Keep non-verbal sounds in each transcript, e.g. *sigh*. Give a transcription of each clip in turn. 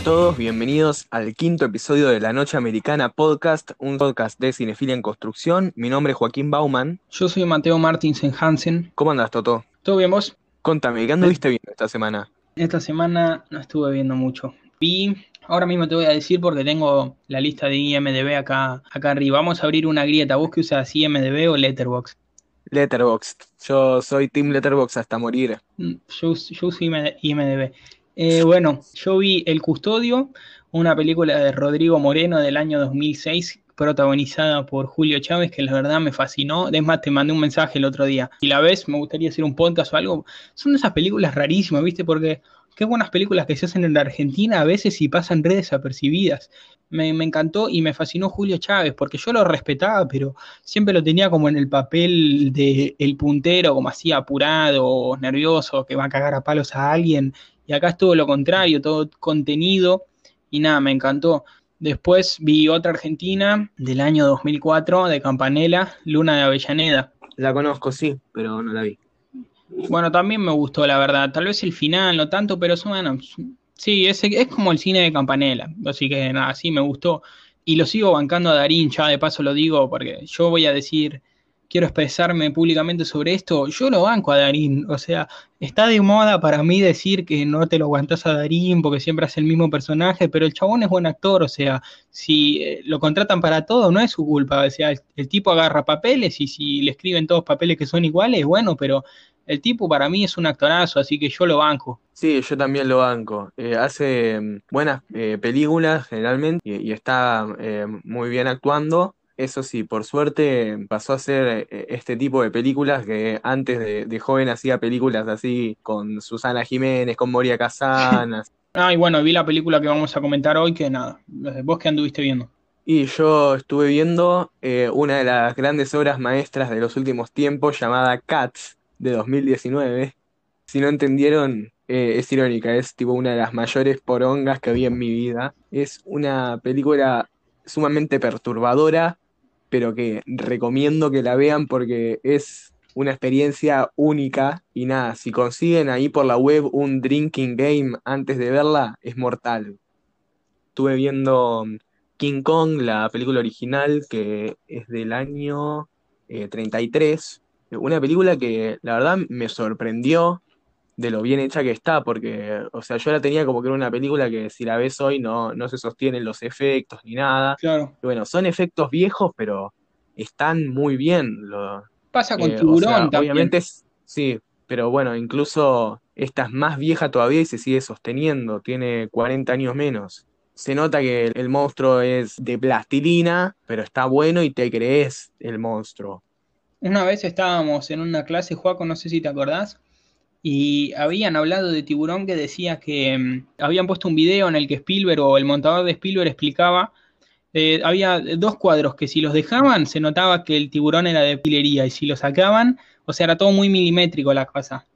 a todos, bienvenidos al quinto episodio de La Noche Americana Podcast, un podcast de cinefilia en construcción. Mi nombre es Joaquín Bauman. Yo soy Mateo Martinsen Hansen. ¿Cómo andas, Toto? ¿Todo bien vos? Contame, ¿qué anduviste viendo esta semana? Esta semana no estuve viendo mucho. Vi, ahora mismo te voy a decir porque tengo la lista de IMDB acá, acá arriba. Vamos a abrir una grieta. ¿Vos que usas IMDB o Letterboxd? Letterboxd. Yo soy Team Letterboxd hasta morir. Mm, Yo, yo uso IMD IMDB. Eh, bueno, yo vi El Custodio, una película de Rodrigo Moreno del año 2006, protagonizada por Julio Chávez, que la verdad me fascinó. Es te mandé un mensaje el otro día. Si la ves, me gustaría hacer un podcast o algo. Son esas películas rarísimas, ¿viste? Porque qué buenas películas que se hacen en la Argentina a veces y pasan re desapercibidas. Me, me encantó y me fascinó Julio Chávez, porque yo lo respetaba, pero siempre lo tenía como en el papel de el puntero, como así apurado, nervioso, que va a cagar a palos a alguien. Y acá es todo lo contrario, todo contenido. Y nada, me encantó. Después vi otra argentina del año 2004 de Campanella, Luna de Avellaneda. La conozco, sí, pero no la vi. Bueno, también me gustó, la verdad. Tal vez el final, no tanto, pero son, bueno, sí, es, es como el cine de Campanella. Así que nada, sí, me gustó. Y lo sigo bancando a Darín, ya de paso lo digo, porque yo voy a decir, quiero expresarme públicamente sobre esto. Yo lo banco a Darín. O sea, está de moda para mí decir que no te lo aguantas a Darín porque siempre hace el mismo personaje, pero el chabón es buen actor. O sea, si eh, lo contratan para todo, no es su culpa. O sea, el, tipo agarra papeles y si le escriben todos papeles que son iguales, bueno, pero el tipo para mí es un actorazo, así que yo lo banco. Sí, yo también lo banco. Eh, hace mm, buenas eh, películas generalmente y, y está eh, muy bien actuando. Eso sí, por suerte pasó a hacer eh, este tipo de películas que antes de, de joven hacía películas así con Susana Jiménez, con Moria *laughs* Kazan. así. Ah, y bueno, vi la película que vamos a comentar hoy, que nada, vos que anduviste viendo. Y yo estuve viendo eh, una de las grandes obras maestras de los últimos tiempos llamada Cats de 2019. Si no entendieron, eh, es irónica, es tipo una de las mayores porongas que vi en mi vida. Es una película sumamente perturbadora, pero que recomiendo que la vean porque es una experiencia única y nada, si consiguen ahí por la web un drinking game antes de verla, es mortal. Estuve viendo King Kong, la película original, que es del año eh, 33. Una película que la verdad me sorprendió de lo bien hecha que está, porque, o sea, yo la tenía como que era una película que si la ves hoy no, no se sostienen los efectos ni nada. Claro. Y bueno, son efectos viejos, pero están muy bien. Lo, Pasa con eh, o Tiburón sea, también. obviamente es- sí, pero bueno, incluso esta es más vieja todavía y se sigue sosteniendo, tiene 40 años menos. Se nota que el, el monstruo es de plastilina, pero está bueno y te crees el monstruo. Una vez estábamos en una clase, Juaco, no sé si te acordás, y habían hablado de Tiburón que decía que mm, habían puesto un video en el que Spielberg o el montador de Spielberg explicaba, eh, había dos cuadros que si los dejaban se notaba que el tiburón era de pilería y si lo sacaban, o sea, era todo muy milimétrico la cosa.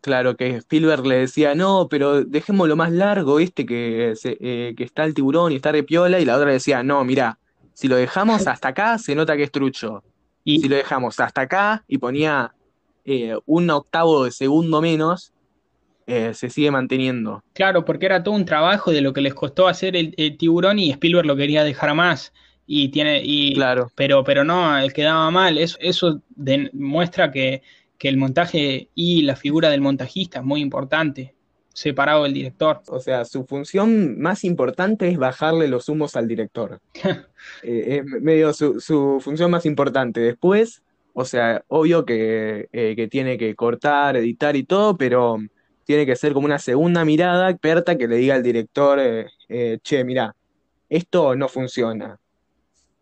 Claro que Spielberg le decía, no, pero dejémoslo más largo, este que, se- eh, que está el tiburón y está de piola, y la otra decía, no, mira, si lo dejamos *laughs* hasta acá, se nota que es trucho. Y Si lo dejamos hasta acá y ponía eh, un octavo de segundo menos, eh, se sigue manteniendo. claro, porque era todo un trabajo de lo que les costó hacer el, el tiburón y Spielberg lo quería dejar más. Y tiene, y, Claro, pero, pero no, el quedaba mal. Eso, eso demuestra que, que el montaje y la figura del montajista es muy importante. separado del director. O sea, su función más importante es bajarle los humos al director. *laughs* Eh, es medio su, su función más importante. Después, o sea, obvio que, eh, que tiene que cortar, editar y todo, pero tiene que ser como una segunda mirada experta que le diga al director, eh, eh, che, mira, esto no funciona.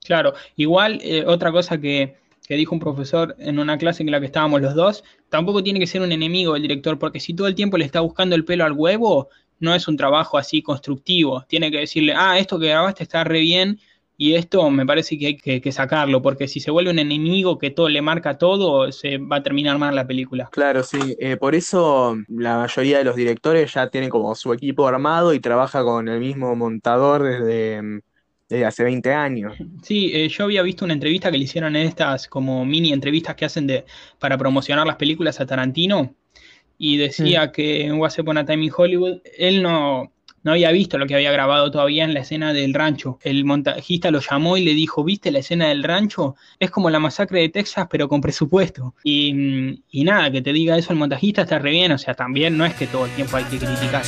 Claro, igual eh, otra cosa que, que dijo un profesor en una clase en la que estábamos los dos, tampoco tiene que ser un enemigo el director, porque si todo el tiempo le está buscando el pelo al huevo, no es un trabajo así constructivo. Tiene que decirle, ah, esto que grabaste está re bien y esto me parece que hay que, que sacarlo, porque si se vuelve un enemigo que todo le marca todo, se va a terminar mal la película. Claro, sí. eh, por eso la mayoría de los directores ya tienen como su equipo armado y trabaja con el mismo montador desde, mm, desde hace 20 años. Sí, eh, yo había visto una entrevista que le hicieron en estas como mini entrevistas que hacen de, para promocionar las películas a Tarantino y decía que en Once Upon a Time in Hollywood él no, no había visto lo que había grabado todavía en la escena del rancho. El montajista lo llamó y le dijo, ¿viste la escena del rancho? Es como la masacre de Texas pero con presupuesto. Y, y nada, que te diga eso el montajista está re bien, o sea, también no es que todo el tiempo hay que criticar.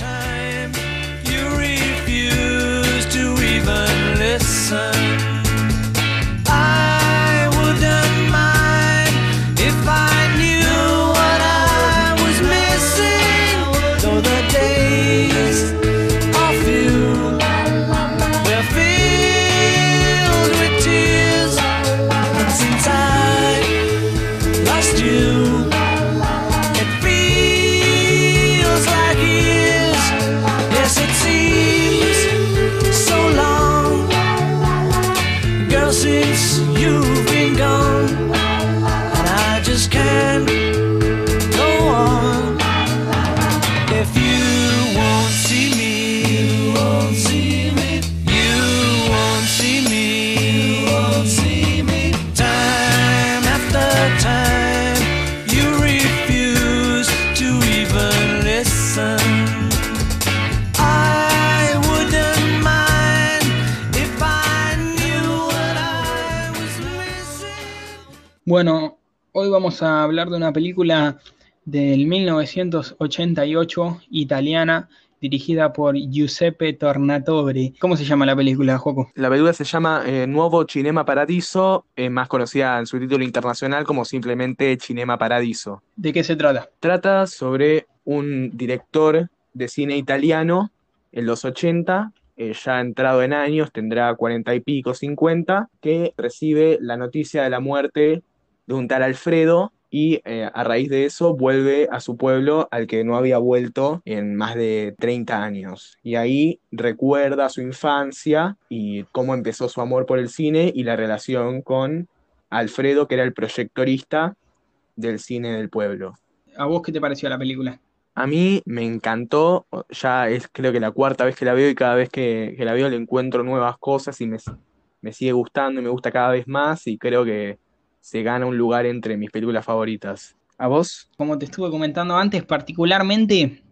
Bueno, hoy vamos a hablar de una película del 1988 italiana dirigida por Giuseppe Tornatore. ¿Cómo se llama la película, Joco? La película se llama eh, Nuovo Cinema Paradiso, eh, más conocida en su título internacional como simplemente Cinema Paradiso. ¿De qué se trata? Trata sobre un director de cine italiano en los 80, eh, ya entrado en años, tendrá 40 y pico, 50, que recibe la noticia de la muerte de un tal Alfredo y eh, a raíz de eso vuelve a su pueblo al que no había vuelto en más de 30 años. Y ahí recuerda su infancia y cómo empezó su amor por el cine y la relación con Alfredo, que era el proyectorista del cine del pueblo. ¿A vos qué te pareció la película? A mí me encantó, ya es creo que la cuarta vez que la veo y cada vez que, que la veo le encuentro nuevas cosas y me, me sigue gustando y me gusta cada vez más y creo que se gana un lugar entre mis películas favoritas. ¿A vos? Como te estuve comentando antes, particularmente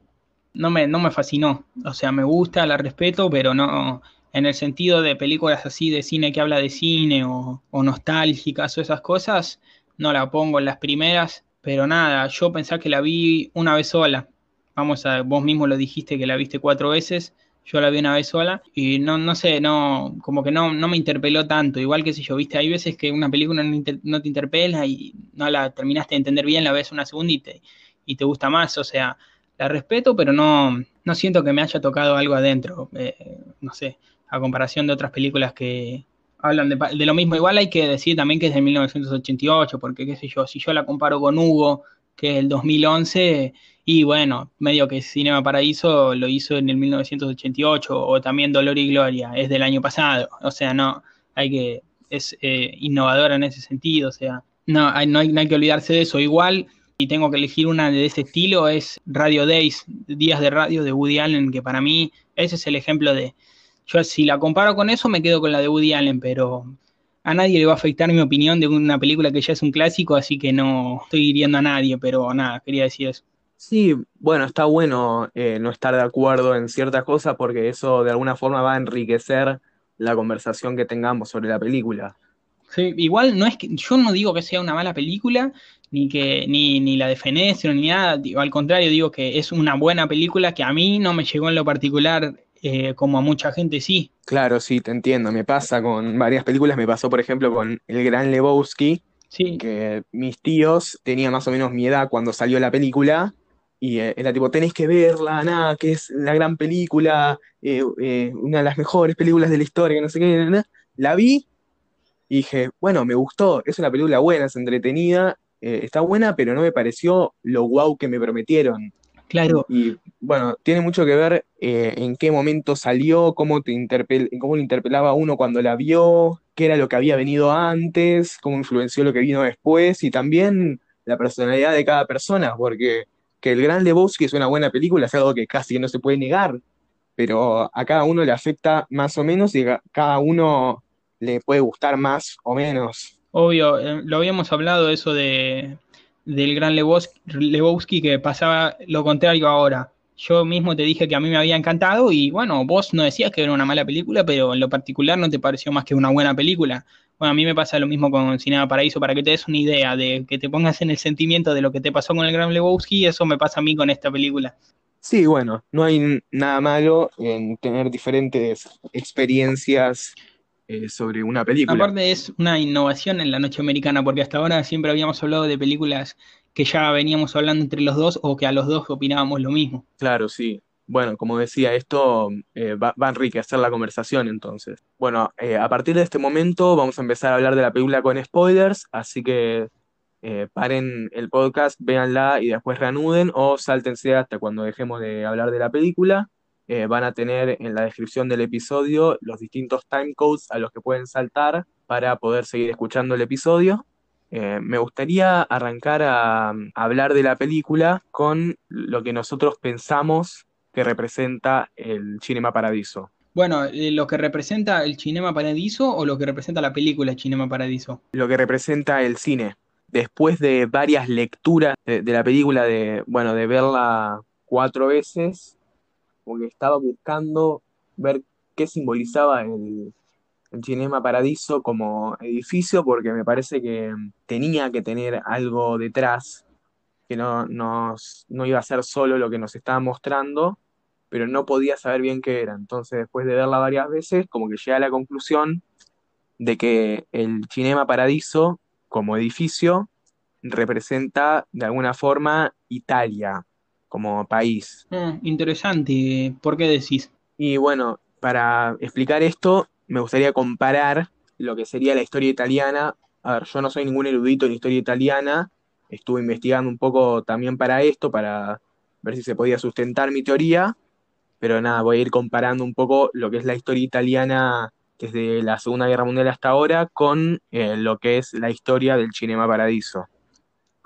no me, no me fascinó. O sea, me gusta, la respeto, pero no en el sentido de películas así de cine que habla de cine o, o nostálgicas o esas cosas, no la pongo en las primeras. Pero nada, yo pensé que la vi una vez sola. Vamos a, vos mismo lo dijiste que la viste cuatro veces. Yo la vi una vez sola y no, no sé, no, como que no, no me interpeló tanto. Igual que si yo, viste, hay veces que una película no, inter- no te interpela y no la terminaste de entender bien, la ves una segunda y te, gusta más. O sea, la respeto, pero no, no siento que me haya tocado algo adentro. Eh, no sé, a comparación de otras películas que hablan de, de lo mismo. Igual hay que decir también que es de 1988, porque qué sé yo, si yo la comparo con Hugo, que es el 2011, y bueno, medio que Cinema Paraíso lo hizo en el 1988, o también Dolor y Gloria, es del año pasado. O sea, no, hay que, es eh, innovadora en ese sentido, o sea, no hay, no hay, no hay que olvidarse de eso. Igual, y tengo que elegir una de ese estilo, es Radio Days, Días de Radio de Woody Allen, que para mí ese es el ejemplo de... Yo si la comparo con eso me quedo con la de Woody Allen, pero a nadie le va a afectar mi opinión de una película que ya es un clásico, así que no estoy hiriendo a nadie, pero nada, quería decir eso. Sí, bueno, está bueno eh, no estar de acuerdo en ciertas cosas porque eso de alguna forma va a enriquecer la conversación que tengamos sobre la película. Sí, igual no es que yo no digo que sea una mala película, ni que ni, ni la de Fenestro, ni nada, digo, al contrario digo que es una buena película que a mí no me llegó en lo particular eh, como a mucha gente sí. Claro, sí, te entiendo. Me pasa con varias películas. Me pasó, por ejemplo, con El Gran Lebowski, Sí, que mis tíos tenían más o menos mi edad cuando salió la película. Y eh, era tipo, tenés que verla, nada, que es la gran película, eh, eh, una de las mejores películas de la historia, no sé qué. na, na. La vi y dije, bueno, me gustó, es una película buena, es entretenida, está buena, pero no me pareció lo guau que me prometieron. Claro. Y bueno, tiene mucho que ver eh, en qué momento salió, cómo te interpel- cómo lo interpelaba uno cuando la vio, qué era lo que había venido antes, cómo influenció lo que vino después y también la personalidad de cada persona, porque que El Gran Lebowski es una buena película es algo que casi no se puede negar, pero a cada uno le afecta más o menos y a cada uno le puede gustar más o menos. Obvio, eh, lo habíamos hablado eso de del gran Lebowski, que pasaba lo contrario ahora. Yo mismo te dije que a mí me había encantado y bueno, vos no decías que era una mala película, pero en lo particular no te pareció más que una buena película. Bueno, a mí me pasa lo mismo con Cinema Paraíso, para que te des una idea de que te pongas en el sentimiento de lo que te pasó con el gran Lebowski, eso me pasa a mí con esta película. Sí, bueno, no hay nada malo en tener diferentes experiencias eh, sobre una película. Aparte es una innovación en la noche americana, porque hasta ahora siempre habíamos hablado de películas que ya veníamos hablando entre los dos o que a los dos opinábamos lo mismo. Claro, sí. Bueno, como decía, esto eh, va, va a enriquecer la conversación entonces. Bueno, eh, a partir de este momento vamos a empezar a hablar de la película con spoilers, así que paren el podcast, véanla y después reanuden o sáltense hasta cuando dejemos de hablar de la película. Eh, van a tener en la descripción del episodio los distintos timecodes a los que pueden saltar para poder seguir escuchando el episodio. Eh, me gustaría arrancar a, a hablar de la película con lo que nosotros pensamos que representa el Cinema Paradiso. Bueno, eh, lo que representa el Cinema Paradiso o lo que representa la película Cinema Paradiso. Lo que representa el cine. Después de varias lecturas de, de la película, de, bueno, de verla cuatro veces, como que estaba buscando ver qué simbolizaba el, el Cinema Paradiso como edificio, porque me parece que tenía que tener algo detrás, que no, nos, no iba a ser solo lo que nos estaba mostrando, pero no podía saber bien qué era. Entonces, después de verla varias veces, como que llegué a la conclusión de que el Cinema Paradiso, como edificio, representa de alguna forma Italia como país. Ah, interesante, ¿por qué decís? Y bueno, para explicar esto, me gustaría comparar lo que sería la historia italiana. A ver, yo no soy ningún erudito en historia italiana, estuve investigando un poco también para esto, para ver si se podía sustentar mi teoría, pero nada, voy a ir comparando un poco lo que es la historia italiana desde la Segunda Guerra Mundial hasta ahora con eh, lo que es la historia del Cinema Paradiso.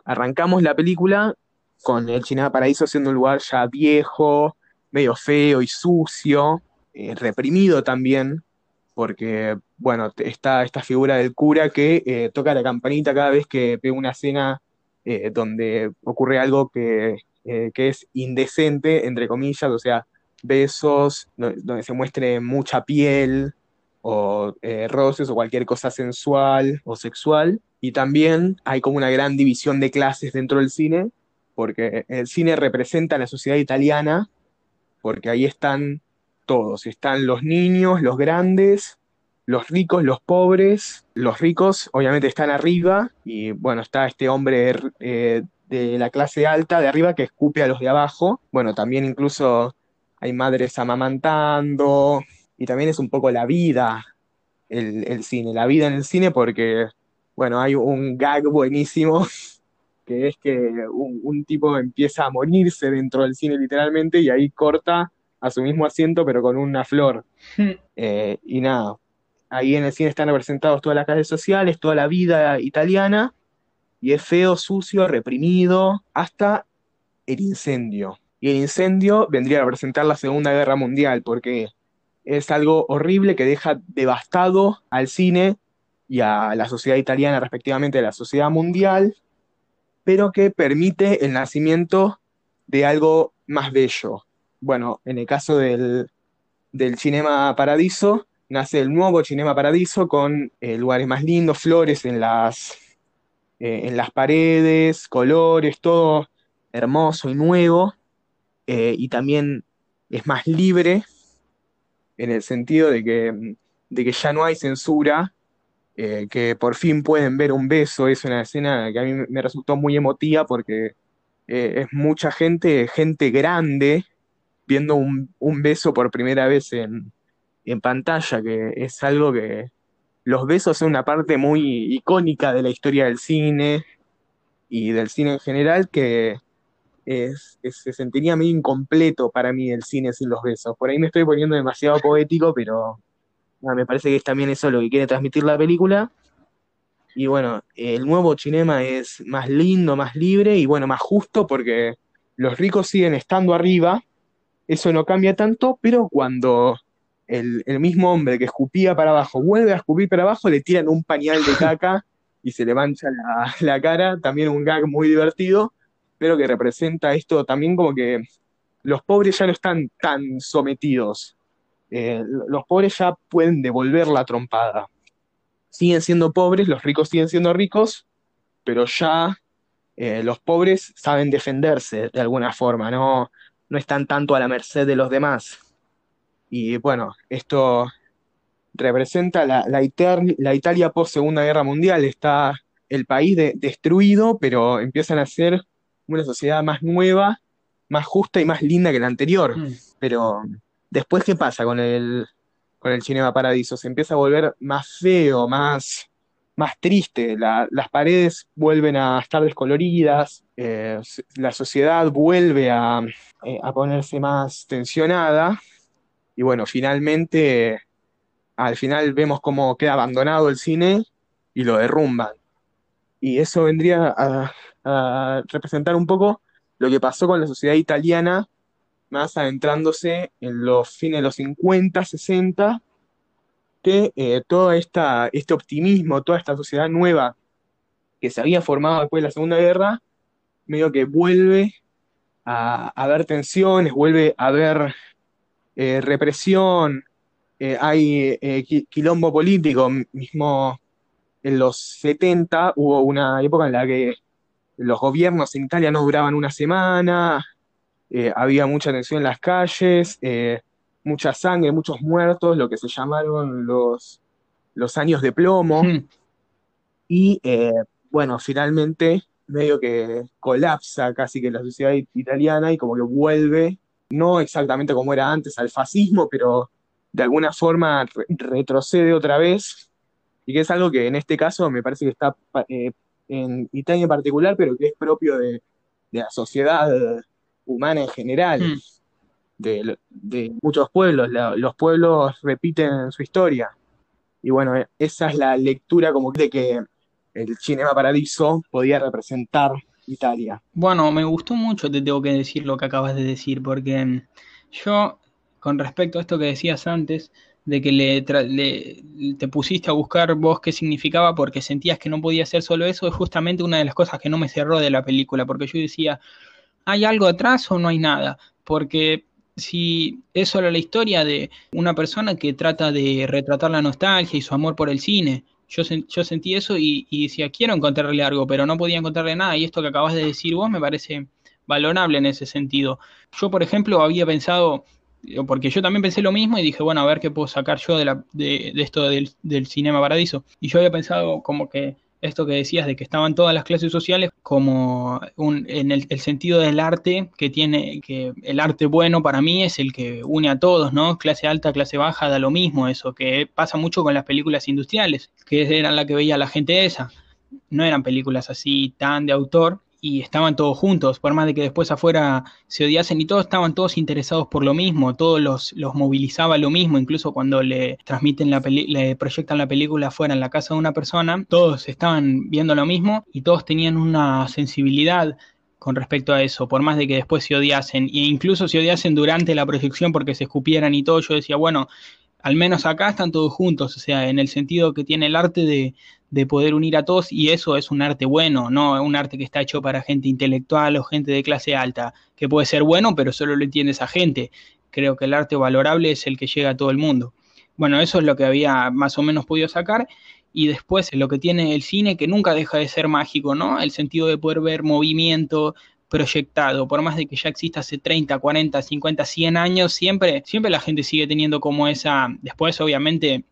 Arrancamos la película con el Cinema Paradiso siendo un lugar ya viejo, medio feo y sucio, eh, reprimido también, porque, bueno, está esta figura del cura que eh, toca la campanita cada vez que ve una escena eh, donde ocurre algo que, que es indecente, entre comillas, o sea, besos, do- donde se muestre mucha piel o roces o cualquier cosa sensual o sexual. Y también hay como una gran división de clases dentro del cine, porque el cine representa a la sociedad italiana, porque ahí están todos, están los niños, los grandes, los ricos, los pobres. Los ricos obviamente están arriba y bueno, está este hombre eh, de la clase alta de arriba que escupe a los de abajo. Bueno, también incluso hay madres amamantando y también es un poco la vida el, el cine, la vida en el cine porque, bueno, hay un gag buenísimo *laughs* que es que un, un tipo empieza a morirse dentro del cine literalmente y ahí corta a su mismo asiento pero con una flor. Eh, y nada, ahí en el cine están representados todas las clases sociales, toda la vida italiana, y es feo, sucio, reprimido, hasta el incendio. Y el incendio vendría a representar la Segunda Guerra Mundial, porque es algo horrible que deja devastado al cine y a la sociedad italiana, respectivamente, a la sociedad mundial, pero que permite el nacimiento de algo más bello. Bueno, en el caso del, del Cinema Paradiso, nace el nuevo Cinema Paradiso con eh, lugares más lindos, flores en las, eh, en las paredes, colores, todo hermoso y nuevo, eh, y también es más libre en el sentido de que, de que ya no hay censura, eh, que por fin pueden ver un beso, es una escena que a mí me resultó muy emotiva porque eh, es mucha gente, gente grande, viendo un, un beso por primera vez en, en pantalla, que es algo que los besos son una parte muy icónica de la historia del cine y del cine en general que es, se sentiría medio incompleto para mí el cine sin los besos. Por ahí me estoy poniendo demasiado poético, pero nada, me parece que es también eso lo que quiere transmitir la película. Y bueno, el nuevo cinema es más lindo, más libre y bueno, más justo porque los ricos siguen estando arriba, eso no cambia tanto, pero cuando el, el mismo hombre que escupía para abajo vuelve a escupir para abajo, le tiran un pañal de caca *laughs* y se le mancha la, la cara, también un gag muy divertido, pero que representa esto también como que los pobres ya no están tan sometidos, Eh, los pobres ya pueden devolver la trompada. Siguen siendo pobres, los ricos siguen siendo ricos, pero ya eh, los pobres saben defenderse de alguna forma, no, no están tanto a la merced de los demás. Y bueno, esto representa la, la, Iter- la Italia post Segunda Guerra Mundial. Está el país de- destruido, pero empiezan a ser una sociedad más nueva, más justa y más linda que la anterior. Mm. Pero después, ¿qué pasa con el, con el Cinema Paradiso? Se empieza a volver más feo, más, más triste. La- las paredes vuelven a estar descoloridas, eh, la sociedad vuelve a, eh, a ponerse más tensionada. Y bueno, finalmente, al final vemos cómo queda abandonado el cine y lo derrumban. Y eso vendría a representar un poco lo que pasó con la sociedad italiana, más adentrándose en los fines de los 50, 60, que eh, todo esta, este optimismo, toda esta sociedad nueva que se había formado después de la Segunda Guerra, medio que vuelve a, haber tensiones, vuelve a haber eh, represión, eh, hay qui- quilombo político, mismo en los 70 hubo una época en la que los gobiernos en Italia no duraban una semana, eh, había mucha tensión en las calles, eh, mucha sangre, muchos muertos, lo que se llamaron los, los años de plomo. Mm. Y eh, bueno, finalmente medio que colapsa casi que la sociedad it- italiana y como que vuelve, no exactamente como era antes, al fascismo, pero de alguna forma re- retrocede otra vez. Y que es algo que en este caso me parece que está eh, en Italia en particular, pero que es propio de, de la sociedad humana en general, Mm. de, de muchos pueblos. La- los pueblos repiten su historia. Y bueno, esa es la lectura como de que el Cinema Paradiso podía representar Italia. Bueno, me gustó mucho, te tengo que decir lo que acabas de decir, porque mm, yo, con respecto a esto que decías antes, de que le, le- te pusiste a buscar vos qué significaba porque sentías que no podía ser solo eso, es justamente una de las cosas que no me cerró de la película, porque yo decía, ¿hay algo atrás o no hay nada? Porque si es solo la historia de una persona que trata de retratar la nostalgia y su amor por el cine, yo, yo sentí eso y, y decía, quiero encontrarle algo, pero no podía encontrarle nada. Y esto que acabas de decir vos me parece valorable en ese sentido. Yo, por ejemplo, había pensado, eh, porque yo también pensé lo mismo y dije, bueno, a ver qué puedo sacar yo de, la, de esto del, del Cinema Paradiso. Y yo había pensado como que esto que decías de que estaban todas las clases sociales como un, en el, el sentido del arte que tiene, que el arte bueno para mí es el que une a todos, ¿no? Clase alta, clase baja, da lo mismo eso, que pasa mucho con las películas industriales, que eran la que veía la gente esa. No eran películas así tan de autor y estaban todos juntos, por más de que después afuera se odiasen y todos estaban todos interesados por lo mismo, todos los, los movilizaba lo mismo, incluso cuando le transmiten la peli le proyectan la película afuera en la casa de una persona, todos estaban viendo lo mismo y todos tenían una sensibilidad con respecto a eso, por más de que después se odiasen, e incluso se odiasen durante la proyección porque se escupieran y todo, yo decía, bueno, al menos acá están todos juntos, o sea, en el sentido que tiene el arte de, de poder unir a todos y eso es un arte bueno, no un arte que está hecho para gente intelectual o gente de clase alta, que puede ser bueno, pero solo lo entiende esa gente. Creo que el arte valorable es el que llega a todo el mundo. Bueno, eso es lo que había más o menos podido sacar. Y después lo que tiene el cine, que nunca deja de ser mágico, ¿no? El sentido de poder ver movimiento proyectado, por más de que ya exista hace 30, 40, 50, 100 años, siempre, siempre la gente sigue teniendo como esa, después obviamente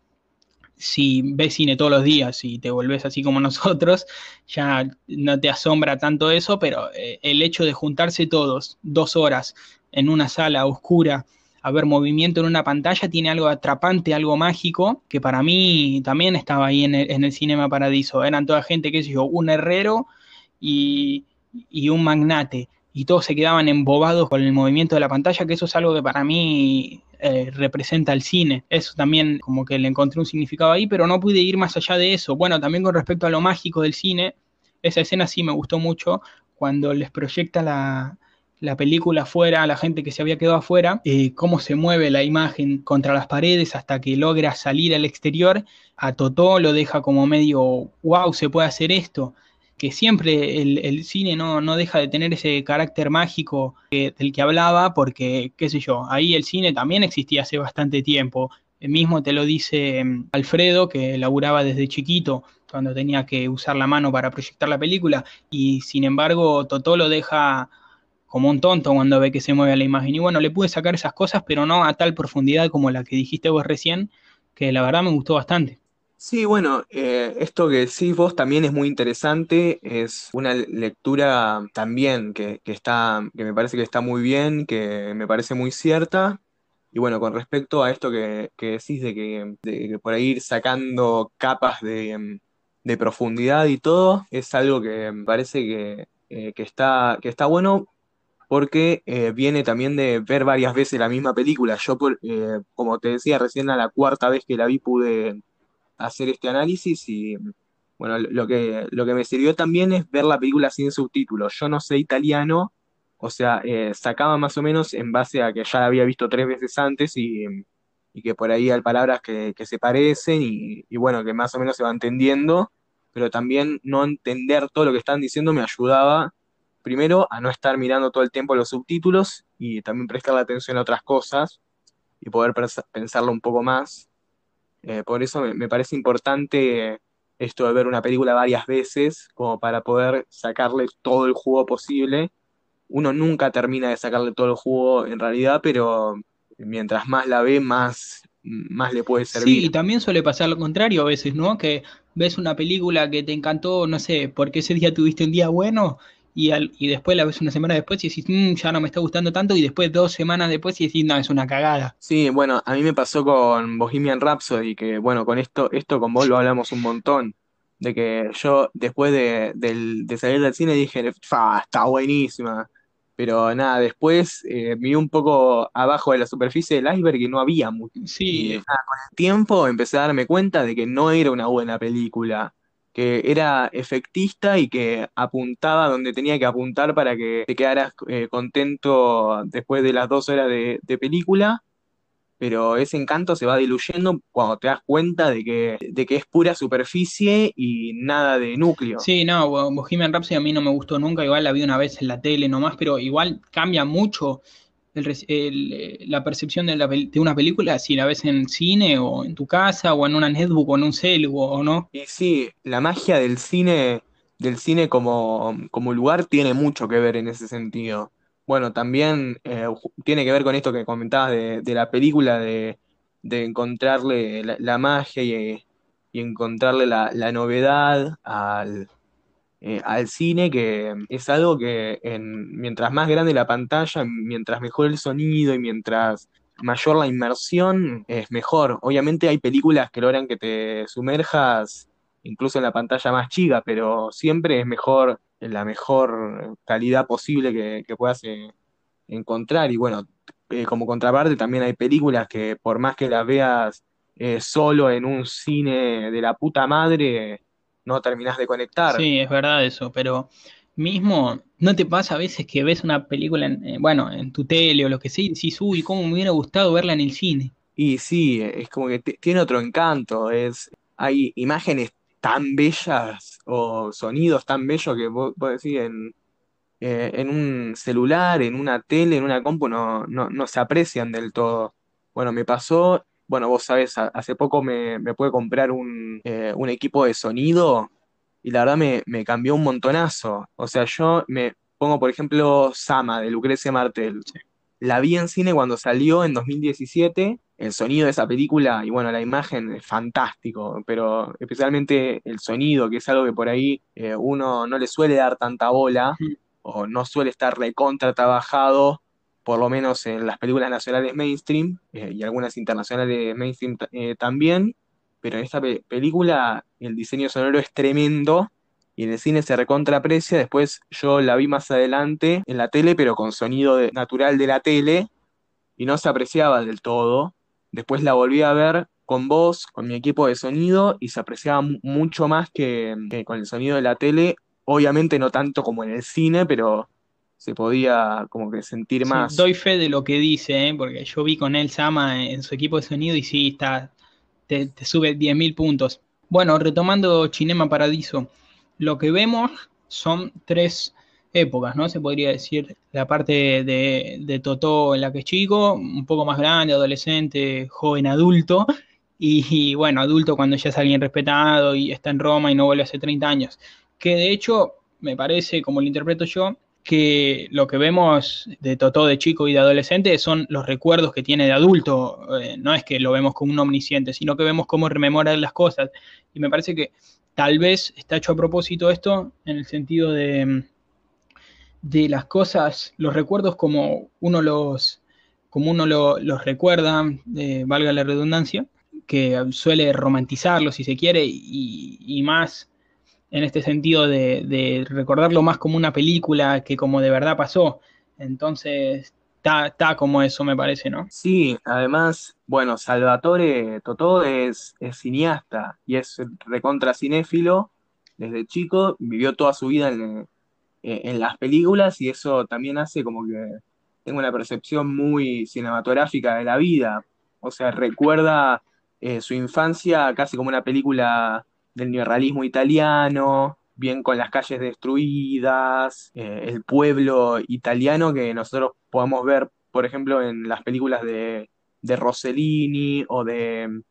si ves cine todos los días y te volvés así como *laughs* nosotros, ya no te asombra tanto eso, pero eh, el hecho de juntarse todos dos horas en una sala oscura a ver movimiento en una pantalla tiene algo atrapante, algo mágico, que para mí también estaba ahí en el, en el Cinema Paradiso. Eran toda gente, qué sé yo, un herrero y, y un magnate y todos se quedaban embobados con el movimiento de la pantalla, que eso es algo que para mí eh, representa el cine. Eso también como que le encontré un significado ahí, pero no pude ir más allá de eso. Bueno, también con respecto a lo mágico del cine, esa escena sí me gustó mucho cuando les proyecta la, la película afuera, a la gente que se había quedado afuera, cómo se mueve la imagen contra las paredes hasta que logra salir al exterior, a Totó lo deja como medio, wow, se puede hacer esto que siempre el, cine no, no, deja de tener ese carácter mágico del que hablaba, porque, qué sé yo, ahí el cine también existía hace bastante tiempo. El mismo te lo dice mm, Alfredo, que laburaba desde chiquito, cuando tenía que usar la mano para proyectar la película, y sin embargo Totó lo deja como un tonto cuando ve que se mueve la imagen. Y bueno, le pude sacar esas cosas, pero no a tal profundidad como la que dijiste vos recién, que la verdad me gustó bastante. Sí, bueno, eh, esto que decís vos también es muy interesante, es una lectura también que, está, que me parece que está muy bien, que me parece muy cierta. Y bueno, con respecto a esto que, que decís de que, de que por ahí ir sacando capas de, de profundidad y todo, es algo que me parece que, eh, que está, que está bueno porque eh, viene también de ver varias veces la misma película. Yo, por- como te decía recién, a la cuarta vez que la vi pude hacer este análisis y bueno, lo que, lo que me sirvió también es ver la película sin subtítulos. Yo no sé italiano, o sea, eh, sacaba más o menos en base a que ya la había visto tres veces antes y, y que por ahí hay palabras que, que se parecen y, y bueno, que más o menos se va entendiendo, pero también no entender todo lo que están diciendo me ayudaba primero a no estar mirando todo el tiempo los subtítulos y también prestarle atención a otras cosas y poder pens- pensarlo un poco más. Eh, por eso me, me parece importante esto de ver una película varias veces, como para poder sacarle todo el jugo posible. Uno nunca termina de sacarle todo el jugo en realidad, pero mientras más la ve, más, más le puede Sí, y servir. también suele pasar lo contrario a veces, ¿no? Que ves una película que te encantó, no sé, porque ese día tuviste un día bueno y, al- y después la ves una semana después y decís, "Mm, ya no me está gustando tanto y después dos semanas después y decís, no, es una cagada. Sí, bueno, a mí me pasó con Bohemian Rhapsody, que bueno, con esto, esto con vos lo hablamos un montón, de que yo después de, de salir del cine dije, fa, está buenísima, pero nada, después eh, vi un poco abajo de la superficie del iceberg y no había mucho. Y Sí, nada, con el tiempo empecé a darme cuenta de que no era una buena película, que era efectista y que apuntaba donde tenía que apuntar para que te quedaras eh, contento después de las dos horas de película pero ese encanto se va diluyendo cuando te das cuenta de que, de que es pura superficie y nada de núcleo. sí, no, Bo- Bohemian Rhapsody a mí no me gustó nunca, igual la vi una vez en la tele nomás, pero igual cambia mucho la percepción de, la de una película si la ves en cine o en tu casa o en una netbook o en un celu o no. Y sí, la magia del cine, del cine como, como lugar tiene mucho que ver en ese sentido. Bueno, también eh, tiene que ver con esto que comentabas de, la película, de, encontrarle la, magia y, encontrarle la novedad al, eh, al cine, que es algo que en- mientras más grande la pantalla, mientras mejor el sonido y mientras mayor la inmersión, es mejor. Obviamente hay películas que logran que te sumerjas incluso en la pantalla más chica, pero siempre es mejor, la mejor calidad posible que, que puedas eh, encontrar. Y bueno, eh, como contraparte también hay películas que por más que las veas solo en un cine de la puta madre, no terminás de conectar. Sí, es verdad eso, pero mismo, ¿no te pasa a veces que ves una película en, eh, bueno, en tu tele o lo que sea y decís, uy, cómo me hubiera gustado verla en el cine? Y sí, es como que tiene otro encanto, es, hay imágenes tan bellas o sonidos tan bellos que vos, vos decís en, eh, en un celular, en una tele, en una compu, no, no, no se aprecian del todo. Bueno, me pasó bueno, vos sabés, hace poco me, me pude comprar un, eh, un equipo de sonido y la verdad me, me cambió un montonazo. O sea, yo me pongo, por ejemplo, Sama de Lucrecia Martel. Sí. La vi en cine cuando salió en 2017. El sonido de esa película y bueno, la imagen es fantástico, pero especialmente el sonido, que es algo que por ahí eh, uno no le suele dar tanta bola o no suele estar recontra trabajado, por lo menos en las películas nacionales mainstream eh, y algunas internacionales mainstream eh, también, pero en esta pe- película el diseño sonoro es tremendo y en el cine se recontra aprecia. Después yo la vi más adelante en la tele, pero con sonido natural de la tele y no se apreciaba del todo. Después la volví a ver con voz, con mi equipo de sonido y se apreciaba mu- mucho más que con el sonido de la tele. Obviamente no tanto como en el cine, pero se podía como que sentir Sí, más. doy fe de lo que dice, ¿eh? porque yo vi con él Sama en su equipo de sonido y sí, está, te, te sube 10.000 puntos. Bueno, retomando Cinema Paradiso, lo que vemos son tres épocas, ¿no? Se podría decir la parte de, de Totó en la que es chico, un poco más grande, adolescente, joven adulto, *laughs* y, y, bueno, adulto cuando ya es alguien respetado y está en Roma y no vuelve hace 30 años. Que de hecho, me parece, como lo interpreto yo, que lo que vemos de Totó de chico y de adolescente son los recuerdos que tiene de adulto. Eh, no es que lo vemos como un omnisciente, sino que vemos cómo rememora las cosas. Y me parece que tal vez está hecho a propósito esto en el sentido de, de las cosas, los recuerdos como uno los, como uno lo, los recuerda, eh, valga la redundancia, que suele romantizarlo si se quiere y más en este sentido de, recordarlo más como una película que como de verdad pasó. Entonces, está como eso, me parece, ¿no? Sí, además, bueno, Salvatore Totó es, es cineasta y es recontra cinéfilo desde chico, vivió toda su vida en, en las películas y eso también hace como que tenga una percepción muy cinematográfica de la vida. O sea, recuerda eh, su infancia casi como una película del neorrealismo italiano, bien con las calles destruidas, eh, el pueblo italiano que nosotros podemos ver, por ejemplo, en las películas de, de Rossellini o de,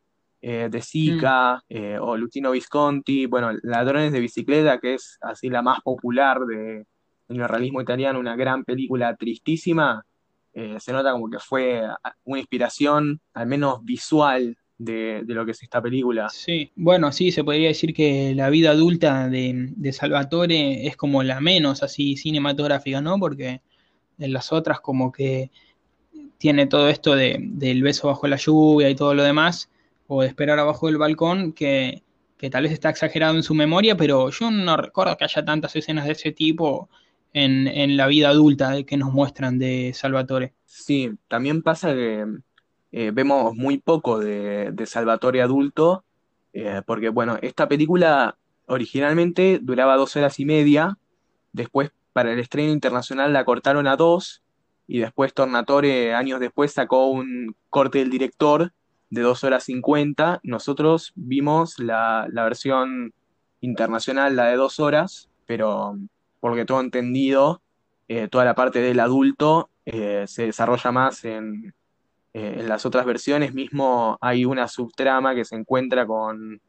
eh, de Sica mm. eh, o Luchino Visconti, bueno, Ladrones de Bicicleta, que es así la más popular de, del neorrealismo italiano, una gran película tristísima, eh, se nota como que fue una inspiración, al menos visual, de, de, lo que es esta película. Sí, bueno, sí, se podría decir que la vida adulta de, de, Salvatore es como la menos así cinematográfica, ¿no? Porque en las otras como que tiene todo esto de, del beso bajo la lluvia y todo lo demás, o de esperar abajo del balcón, que, que tal vez está exagerado en su memoria, pero yo no recuerdo que haya tantas escenas de ese tipo en, en la vida adulta que nos muestran de Salvatore. Sí, también pasa que eh, vemos muy poco de, Salvatore adulto, eh, porque bueno, esta película originalmente duraba dos horas y media, después para el estreno internacional la cortaron a dos, y después Tornatore años después sacó un corte del director de dos horas cincuenta, nosotros vimos la, versión internacional, la de dos horas, pero porque todo entendido, eh, toda la parte del adulto se desarrolla más en, eh, en las otras versiones mismo hay una subtrama que se encuentra con,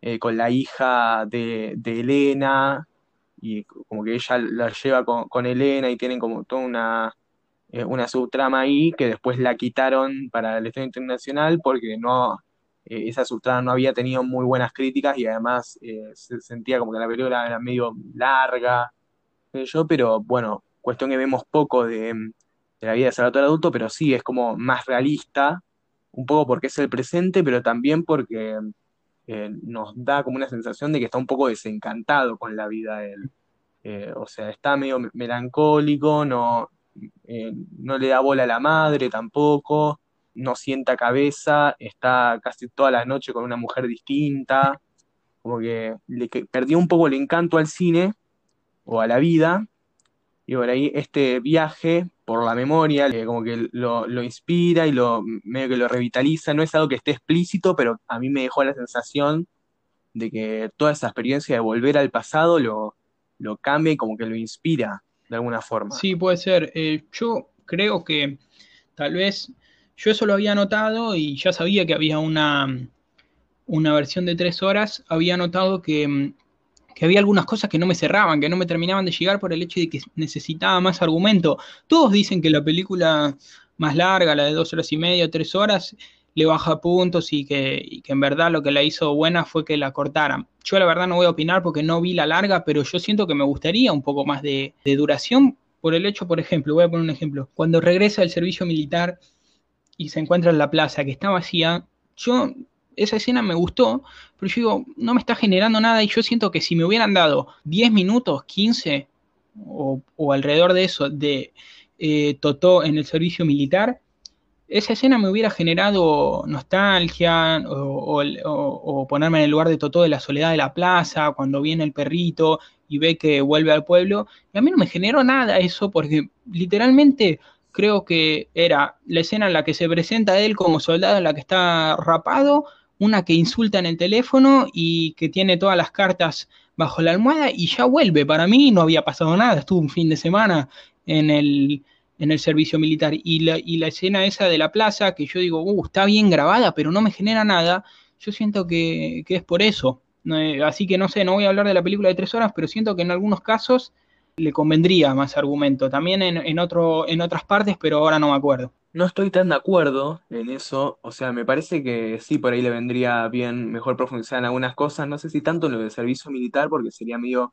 eh, con la hija de, Elena y como que ella la lleva con, con Elena y tienen como toda una, eh, una subtrama ahí que después la quitaron para el estreno internacional porque no, esa subtrama no había tenido muy buenas críticas y además se sentía como que la película era medio larga, yo, pero bueno, cuestión que vemos poco de, de la vida de Salvatore adulto, pero sí es como más realista, un poco porque es el presente, pero también porque eh, nos da como una sensación de que está un poco desencantado con la vida de él. Eh, o sea, está medio melancólico, no, eh, no le da bola a la madre tampoco, no sienta cabeza, está casi toda la noche con una mujer distinta, como que le que perdió un poco el encanto al cine o a la vida, y por ahí este viaje por la memoria, eh, como que lo, inspira y lo medio que lo revitaliza. No es algo que esté explícito, pero a mí me dejó la sensación de que toda esa experiencia de volver al pasado lo, lo cambia y como que lo inspira de alguna forma. Sí, puede ser. Eh, yo creo que tal vez yo eso lo había notado y ya sabía que había una, una versión de tres horas, había notado que, que había algunas cosas que no me cerraban, que no me terminaban de llegar por el hecho de que necesitaba más argumento. Todos dicen que la película más larga, la de dos horas y media, tres horas, le baja puntos y que, en verdad lo que la hizo buena fue que la cortaran. Yo la verdad no voy a opinar porque no vi la larga, pero yo siento que me gustaría un poco más de, de duración por el hecho, por ejemplo, voy a poner un ejemplo, cuando regresa del servicio militar y se encuentra en la plaza que está vacía, yo, esa escena me gustó, pero yo digo, no me está generando nada y yo siento que si me hubieran dado 10 minutos, 15 o, alrededor de eso, de eh, Totó en el servicio militar, esa escena me hubiera generado nostalgia o, o, o, ponerme en el lugar de Totó de la soledad de la plaza, cuando viene el perrito y ve que vuelve al pueblo. Y a mí no me generó nada eso porque literalmente creo que era la escena en la que se presenta él como soldado, en la que está rapado, una que insulta en el teléfono y que tiene todas las cartas bajo la almohada y ya vuelve. Para mí no había pasado nada, estuvo un fin de semana en el, en el servicio militar. Y la, y la escena esa de la plaza, que yo digo, uh, está bien grabada, pero no me genera nada, yo siento que, que es por eso. Así que no sé, no voy a hablar de la película de tres horas, pero siento que en algunos casos le convendría más argumento. También en, en, otro, en otras partes, pero ahora no me acuerdo. No estoy tan de acuerdo en eso, o sea, me parece que sí, por ahí le vendría bien mejor profundizar en algunas cosas, no sé si tanto en lo del servicio militar, porque sería medio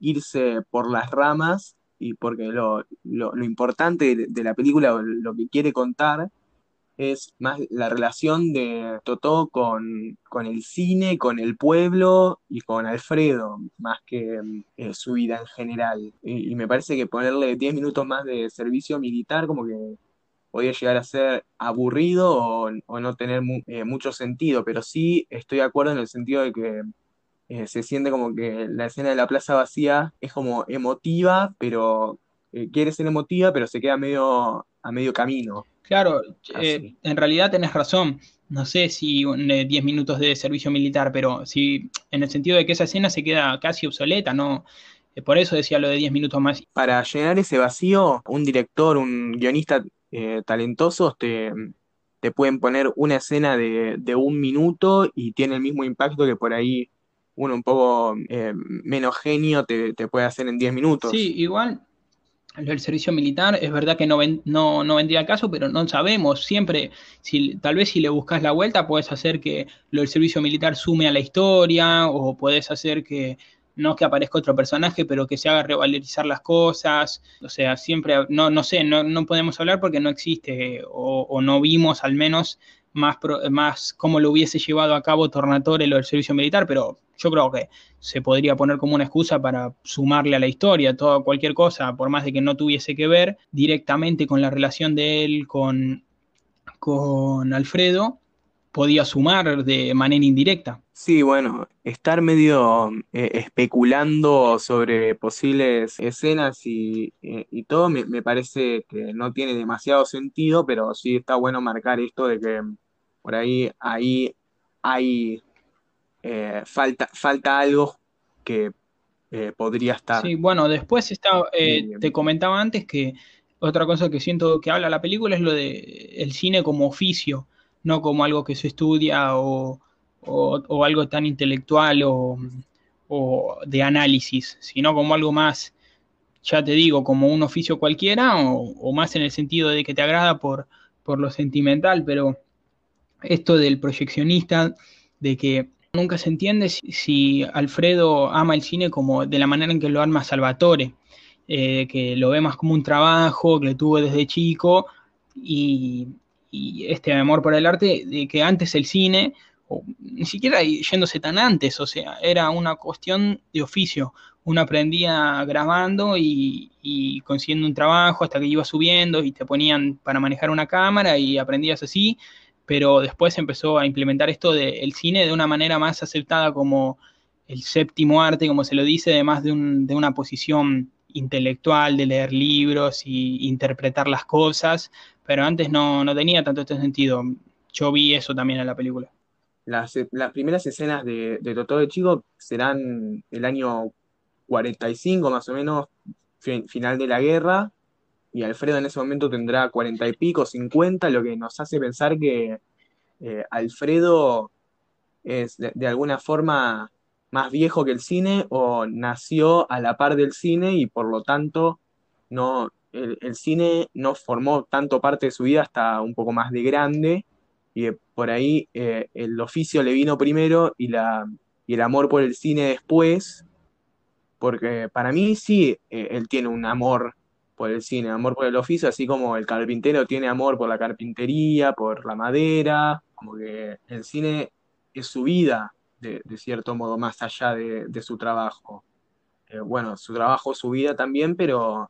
irse por las ramas y porque lo, lo, importante de, la película, lo que quiere contar, es más la relación de Totó con, con el cine, con el pueblo y con Alfredo, más que eh, su vida en general. Y, y, me parece que ponerle 10 minutos más de servicio militar como que podría llegar a ser aburrido o, o no tener mu eh, mucho sentido, pero sí estoy de acuerdo en el sentido de que eh, se siente como que la escena de la plaza vacía es como emotiva, pero eh, quiere ser emotiva, pero se queda medio a medio camino. Claro, eh, en realidad tenés razón. No sé si 10 eh, minutos de servicio militar, pero si en el sentido de que esa escena se queda casi obsoleta, ¿no? Por eso decía lo de 10 minutos más. Para llenar ese vacío, un director, un guionista eh, talentoso te, te, pueden poner una escena de, de, un minuto y tiene el mismo impacto que por ahí uno un poco eh, menos genio te, te, puede hacer en 10 minutos. Sí, igual el servicio militar, es verdad que no, ven, no, no vendría el caso, pero no sabemos. Siempre, si, tal vez si le buscas la vuelta, puedes hacer que lo del servicio militar sume a la historia, o puedes hacer que no que aparezca otro personaje, pero que se haga revalorizar las cosas. O sea, siempre, no, no sé, no, no podemos hablar porque no existe, o, no vimos al menos más, más cómo lo hubiese llevado a cabo Tornatore lo del servicio militar, pero yo creo que se podría poner como una excusa para sumarle a la historia toda cualquier cosa, por más de que no tuviese que ver directamente con la relación de él con, con Alfredo, podía sumar de manera indirecta. Sí, bueno, estar medio eh, especulando sobre posibles escenas y, eh, y todo me, me, parece que no tiene demasiado sentido, pero sí está bueno marcar esto de que por ahí, ahí hay eh, falta, falta algo que eh, podría estar. Sí, bueno, después está, eh, te comentaba antes que otra cosa que siento que habla la película es lo de el cine como oficio, no como algo que se estudia o, o, algo tan intelectual o, o, de análisis, sino como algo más, ya te digo, como un oficio cualquiera o, más en el sentido de que te agrada por, por lo sentimental, pero esto del proyeccionista, de que nunca se entiende si, si, Alfredo ama el cine como de la manera en que lo arma Salvatore, eh, que lo ve más como un trabajo que tuvo desde chico y, y, este amor por el arte, de que antes el cine, ni siquiera yéndose tan antes, o sea, era una cuestión de oficio. Uno aprendía grabando y, consiguiendo un trabajo hasta que iba subiendo y te ponían para manejar una cámara y aprendías así pero después empezó a implementar esto del de cine de una manera más aceptada como el séptimo arte, como se lo dice, además de, un, de una posición intelectual, de leer libros y interpretar las cosas, pero antes no, no tenía tanto este sentido. Yo vi eso también en la película. Las, las primeras escenas de, de Totó de Chico serán el año 45 más o menos, fin, final de la guerra, y Alfredo en ese momento tendrá cuarenta y pico, cincuenta, lo que nos hace pensar que eh, Alfredo es de, de alguna forma más viejo que el cine o nació a la par del cine y por lo tanto no, el, el cine no formó tanto parte de su vida hasta un poco más de grande y eh, por ahí eh, el oficio le vino primero y, la, y el amor por el cine después, porque para mí sí, eh, él tiene un amor por el cine, amor por el oficio, así como el carpintero tiene amor por la carpintería, por la madera, como que el cine es su vida, de, cierto modo, más allá de, su trabajo. Bueno, su trabajo su vida también, pero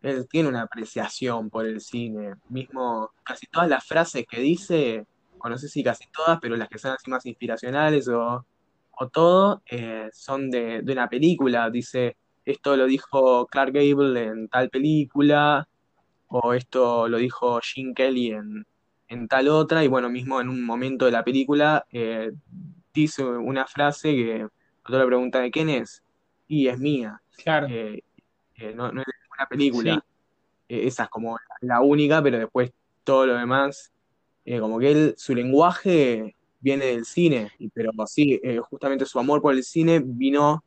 él tiene una apreciación por el cine. Mismo, casi todas las frases que dice, o no sé si casi todas, pero las que son así más inspiracionales o, o todo, eh, son de, de una película. Dice, esto lo dijo Clark Gable en tal película, o esto lo dijo Gene Kelly en, en tal otra, y bueno, mismo en un momento de la película eh, dice una frase que cuando le pregunta de quién es, y es mía. Claro, Eh, no, no es sí, película. Eh, esa es como la única, pero después todo lo demás, eh, como que él, su lenguaje viene del cine, pero sí, eh, justamente su amor por el cine vino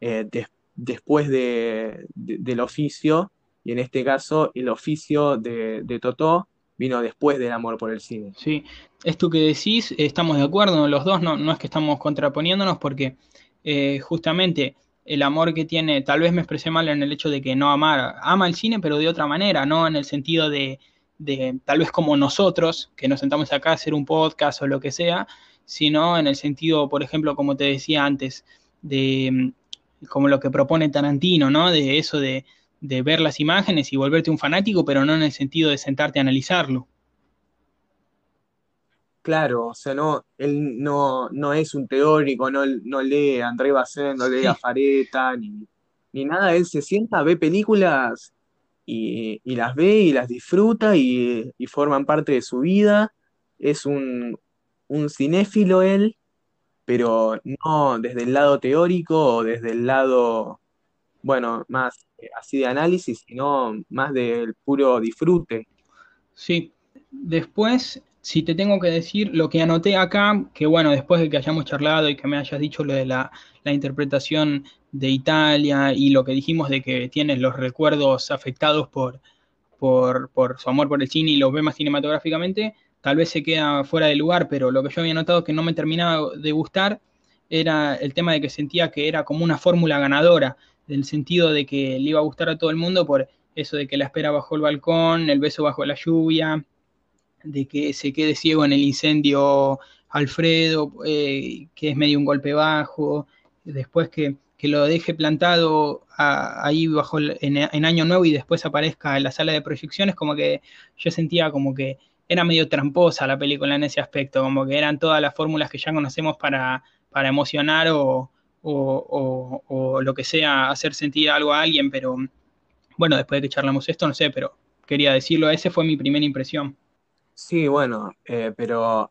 eh, des- después de, de- del oficio, y en este caso el oficio de, de Totó vino después del amor por el cine. sí. Esto que decís, estamos de acuerdo, los dos no, no es que estamos contraponiéndonos porque eh, justamente el amor que tiene, tal vez me expresé mal en el hecho de que no amar, ama el cine, pero de otra manera, no en el sentido de, de tal vez como nosotros, que nos sentamos acá a hacer un podcast o lo que sea, sino en el sentido, por ejemplo, como te decía antes, de mm, como lo que propone Tarantino, ¿no? De eso de, de ver las imágenes y volverte un fanático, pero no en el sentido de sentarte a analizarlo. Claro, o sea, no, él no, no es un teórico, no, no lee a André Bazin, no lee a Fareta, ni, ni nada, él se sienta, ve películas y, las ve y las disfruta y, y forman parte de su vida. Es un, un cinéfilo él, pero no desde el lado teórico o desde el lado, bueno, más eh, así de análisis, sino más del puro disfrute. sí. Después, si te tengo que decir lo que anoté acá, que bueno, después de que hayamos charlado y que me hayas dicho lo de la, interpretación de Italia y lo que dijimos de que tienes los recuerdos afectados por, por, su amor por el cine y lo ve más cinematográficamente, tal vez se queda fuera de lugar, pero lo que yo había notado que no me terminaba de gustar era el tema de que sentía que era como una fórmula ganadora, del sentido de que le iba a gustar a todo el mundo por eso de que la espera bajo el balcón, el beso bajo la lluvia, de que se quede ciego en el incendio Alfredo, eh, que es medio un golpe bajo, después que, que lo deje plantado ahí bajo el- en, en Año Nuevo y después aparezca en la sala de proyecciones, como que yo sentía como que era medio tramposa la película en ese aspecto, como que eran todas las fórmulas que ya conocemos para, para emocionar o, o, o- o lo que sea, hacer sentir algo a alguien, pero bueno, después de que charlamos esto, no sé, pero quería decirlo, esa fue mi primera impresión. Sí, bueno, eh, pero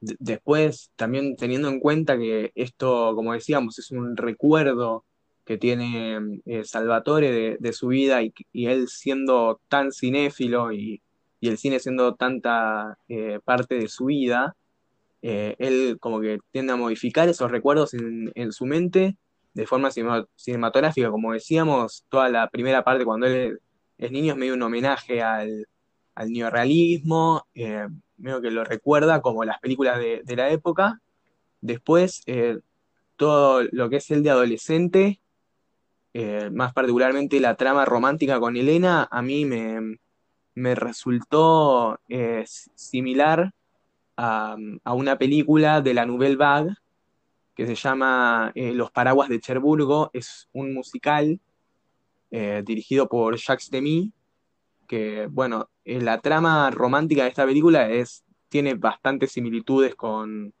de- después también teniendo en cuenta que esto, como decíamos, es un recuerdo que tiene eh, Salvatore de, su vida y, él siendo tan cinéfilo y, el cine siendo tanta eh, parte de su vida, eh, él como que tiende a modificar esos recuerdos en, su mente de forma cinema- cinematográfica, como decíamos, toda la primera parte cuando él es niño es medio un homenaje al, al neorrealismo, eh, que lo recuerda como las películas de, la época. Después, eh, todo lo que es el de adolescente, eh, más particularmente la trama romántica con Elena, a mí me, me resultó eh, similar a, una película de la Nouvelle Vague que se llama Los Paraguas de Cherburgo. Es un musical dirigido por Jacques Demy, que, bueno, eh, la trama romántica de esta película es, tiene bastantes similitudes con,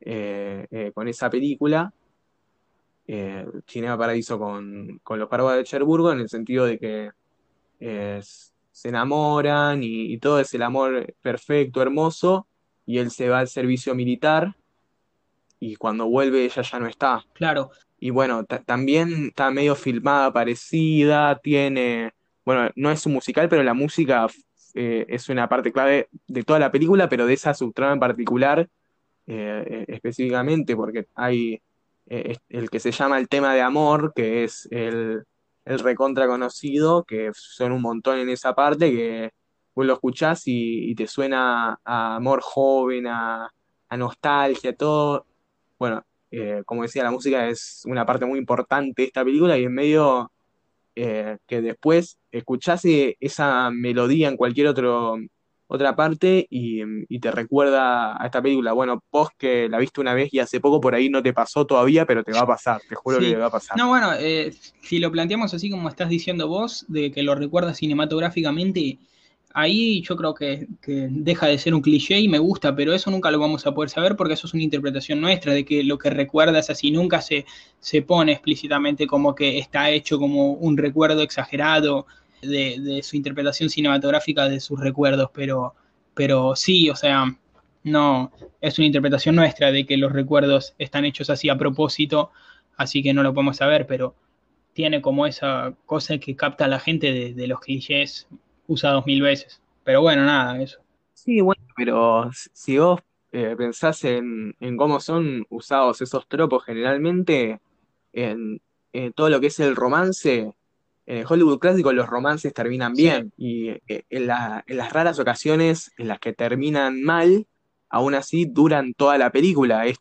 eh, eh, con esa película, eh, Cinema Paradiso con, con Los Paraguas de Cherburgo, en el sentido de que se enamoran y, y todo es el amor perfecto, hermoso, y él se va al servicio militar y cuando vuelve ella ya no está. Claro, Y bueno, ta- también está medio filmada parecida, tiene bueno, no es un musical, pero la música eh, es una parte clave de toda la película, pero de esa subtrama en particular eh, específicamente, porque hay eh, el que se llama el tema de amor, que es el, el recontra conocido, que son un montón en esa parte, que vos lo escuchás y, y te suena a amor joven, a, a nostalgia, todo. Bueno, eh, como decía, la música es una parte muy importante de esta película y en medio eh, que después escuchás eh, esa melodía en cualquier otro, otra parte y, y te recuerda a esta película. Bueno, vos que la viste una vez y hace poco por ahí no te pasó todavía, pero te va a pasar, te juro que te va a pasar. No, bueno, eh, si lo planteamos así como estás diciendo vos, de que lo recuerdas cinematográficamente, ahí yo creo que, deja de ser un cliché y me gusta, pero eso nunca lo vamos a poder saber porque eso es una interpretación nuestra, de que lo que recuerdas así nunca se, se pone explícitamente como que está hecho como un recuerdo exagerado de, su interpretación cinematográfica de sus recuerdos, pero, pero sí, o sea, no, es una interpretación nuestra de que los recuerdos están hechos así a propósito así que no lo podemos saber, pero tiene como esa cosa que capta a la gente de los clichés usados mil veces. Pero bueno, nada, eso. Sí, bueno, pero si vos eh, pensás en, en cómo son usados esos tropos generalmente en, en todo lo que es el romance, en el Hollywood clásico los romances terminan Sí, bien y eh, en la- en las raras ocasiones en las que terminan mal, aún así duran toda la película. Es,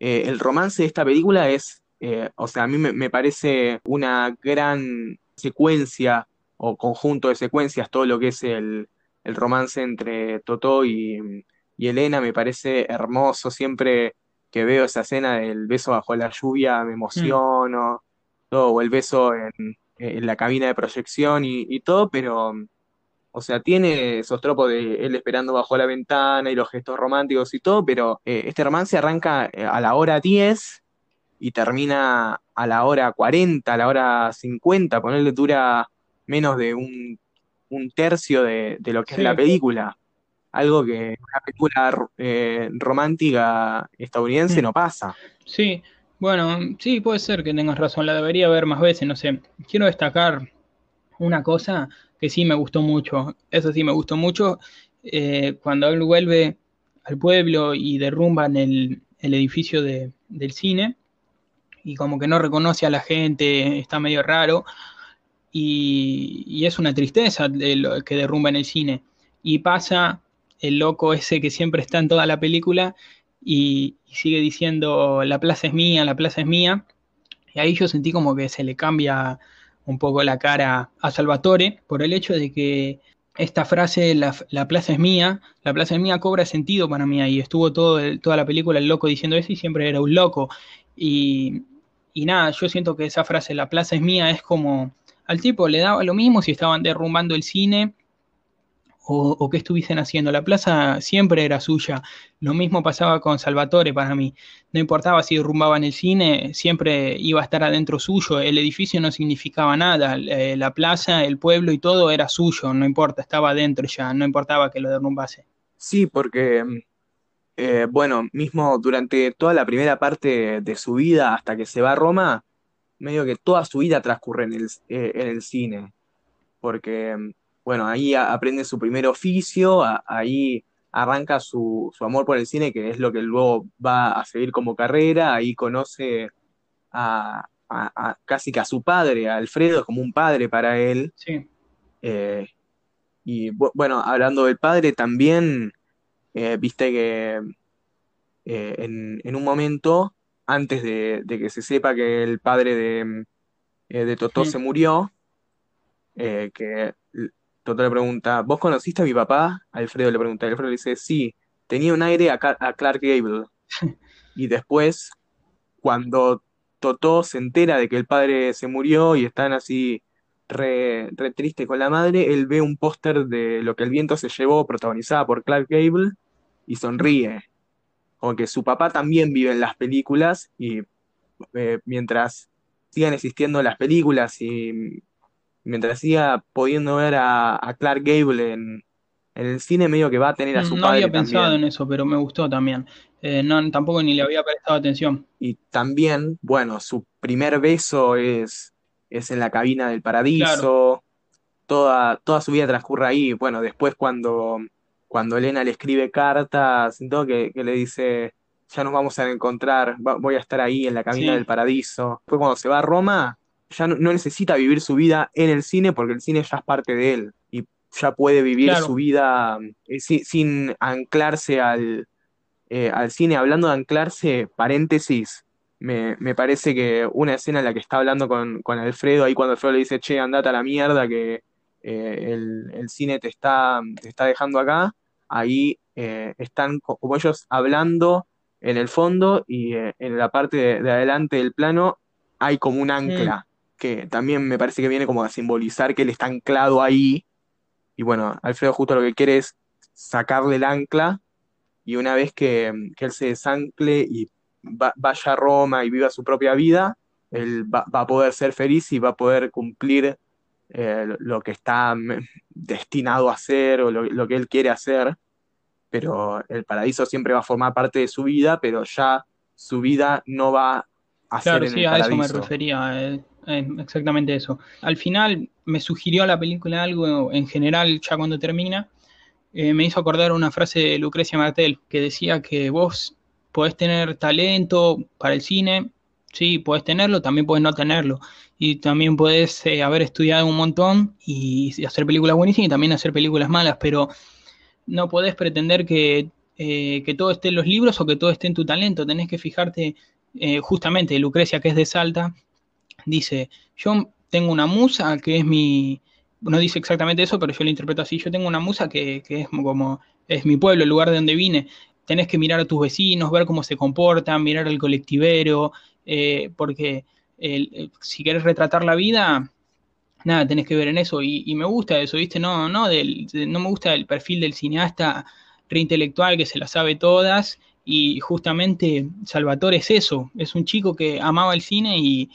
eh, el romance de esta película es, eh, o sea, a mí me, me parece una gran secuencia o conjunto de secuencias, todo lo que es el, el romance entre Totó y, y Elena me parece hermoso. Siempre que veo esa escena del beso bajo la lluvia me mm, emociono, todo, o el beso en, en la cabina de proyección y, y todo, pero, o sea, tiene esos tropos de él esperando bajo la ventana y los gestos románticos y todo, pero eh, este romance arranca eh, a la hora 10 y termina a la hora 40, a la hora 50, ponerle dura menos de un, un tercio de, de lo que es la película. Algo que una película eh, romántica estadounidense mm, no pasa. sí. Bueno, sí, puede ser que tengas razón, la debería ver más veces, no sé. Quiero destacar una cosa que sí me gustó mucho, eso sí me gustó mucho, eh, cuando él vuelve al pueblo y derrumban el, el edificio de- del cine y como que no reconoce a la gente, está medio raro. Y, es una tristeza que derrumba en el cine. Y pasa el loco ese que siempre está en toda la película y, sigue diciendo la plaza es mía, la plaza es mía. Y ahí yo sentí como que se le cambia un poco la cara a Salvatore por el hecho de que esta frase, la, la plaza es mía, la plaza es mía, cobra sentido para mí ahí. Estuvo todo toda la película el loco diciendo eso y siempre era un loco. Y, y nada, yo siento que esa frase, la plaza es mía, es como al tipo le daba lo mismo si estaban derrumbando el cine o, qué estuviesen haciendo. La plaza siempre era suya. Lo mismo pasaba con Salvatore para mí. No importaba si derrumbaban el cine, siempre iba a estar adentro suyo. El edificio no significaba nada. Eh, la plaza, el pueblo y todo era suyo. No importa, estaba adentro ya. No importaba que lo derrumbase. Sí, porque, eh, bueno, mismo durante toda la primera parte de su vida hasta que se va a Roma, medio que toda su vida transcurre en el, eh, en el cine, porque, bueno, ahí aprende su primer oficio, a- ahí arranca su, su amor por el cine, que es lo que luego va a seguir como carrera, ahí conoce a, a- a- casi que a su padre, a Alfredo, es como un padre para él, Sí. eh, y bu- bueno, hablando del padre también, eh, viste que eh, en, en un momento, antes de, de que se sepa que el padre de, eh, de Totó se murió, eh, que Totó le pregunta, ¿vos conociste a mi papá? Alfredo le pregunta, Alfredo le dice, sí, tenía un aire a, a Clark Gable. *laughs* Y después, cuando Totó se entera de que el padre se murió y están así re, re triste con la madre, él ve un póster de Lo que el viento se llevó, protagonizada por Clark Gable, y sonríe. Como que su papá también vive en las películas y eh, mientras sigan existiendo las películas y mientras siga pudiendo ver a, a Clark Gable en, en el cine, medio que va a tener a su Mm, No había padre pensado también. en eso, pero me gustó también. Eh, no, tampoco ni le había prestado atención. Y también, bueno, su primer beso es, es en la cabina del Claro. paradiso. toda, toda su vida transcurre ahí. Bueno, después cuando, cuando Elena le escribe cartas, todo, que, que le dice, ya nos vamos a encontrar, va- voy a estar ahí en la camina Sí. del paraíso. Después cuando se va a Roma, ya no, no necesita vivir su vida en el cine porque el cine ya es parte de él y ya puede vivir Claro. su vida eh, sin, sin anclarse al, eh, al cine. Hablando de anclarse, paréntesis, me, me parece que una escena en la que está hablando con, con Alfredo, ahí cuando Alfredo le dice, che, andate a la mierda, que eh, el, el cine te está, te está dejando acá, ahí eh, están co- como ellos hablando en el fondo y eh, en la parte de, de adelante del plano hay como un ancla, que también me parece que viene como a simbolizar que él está anclado ahí. Y bueno, Alfredo justo lo que quiere es sacarle el ancla y una vez que, que él se desancle y va- vaya a Roma y viva su propia vida, él va, va a poder ser feliz y va a poder cumplir eh, lo- que está destinado a hacer o lo, lo que él quiere hacer, pero el paraíso siempre va a formar parte de su vida, pero ya su vida no va a ser Claro, en sí, el a eso me refería, eh, eh, exactamente eso. Al final me sugirió la película algo en general, ya cuando termina, eh, me hizo acordar una frase de Lucrecia Martel que decía que vos podés tener talento para el cine, sí, podés tenerlo, también podés no tenerlo. Y también podés eh, haber estudiado un montón y, hacer películas buenísimas y también hacer películas malas, pero no podés pretender que, eh, que todo esté en los libros o que todo esté en tu talento. Tenés que fijarte, eh, justamente, Lucrecia, que es de Salta, dice, yo tengo una musa que es mi, no dice exactamente eso, pero yo lo interpreto así, yo tengo una musa que, que es como, es mi pueblo, el lugar de donde vine. Tenés que mirar a tus vecinos, ver cómo se comportan, mirar al colectivero, porque el- el- si querés retratar la vida, nada, tenés que ver en eso. Y, me gusta eso, ¿viste? No, no, del, de- no me gusta el perfil del cineasta reintelectual que se las sabe todas. Y justamente Salvatore es eso, es un chico que amaba el cine y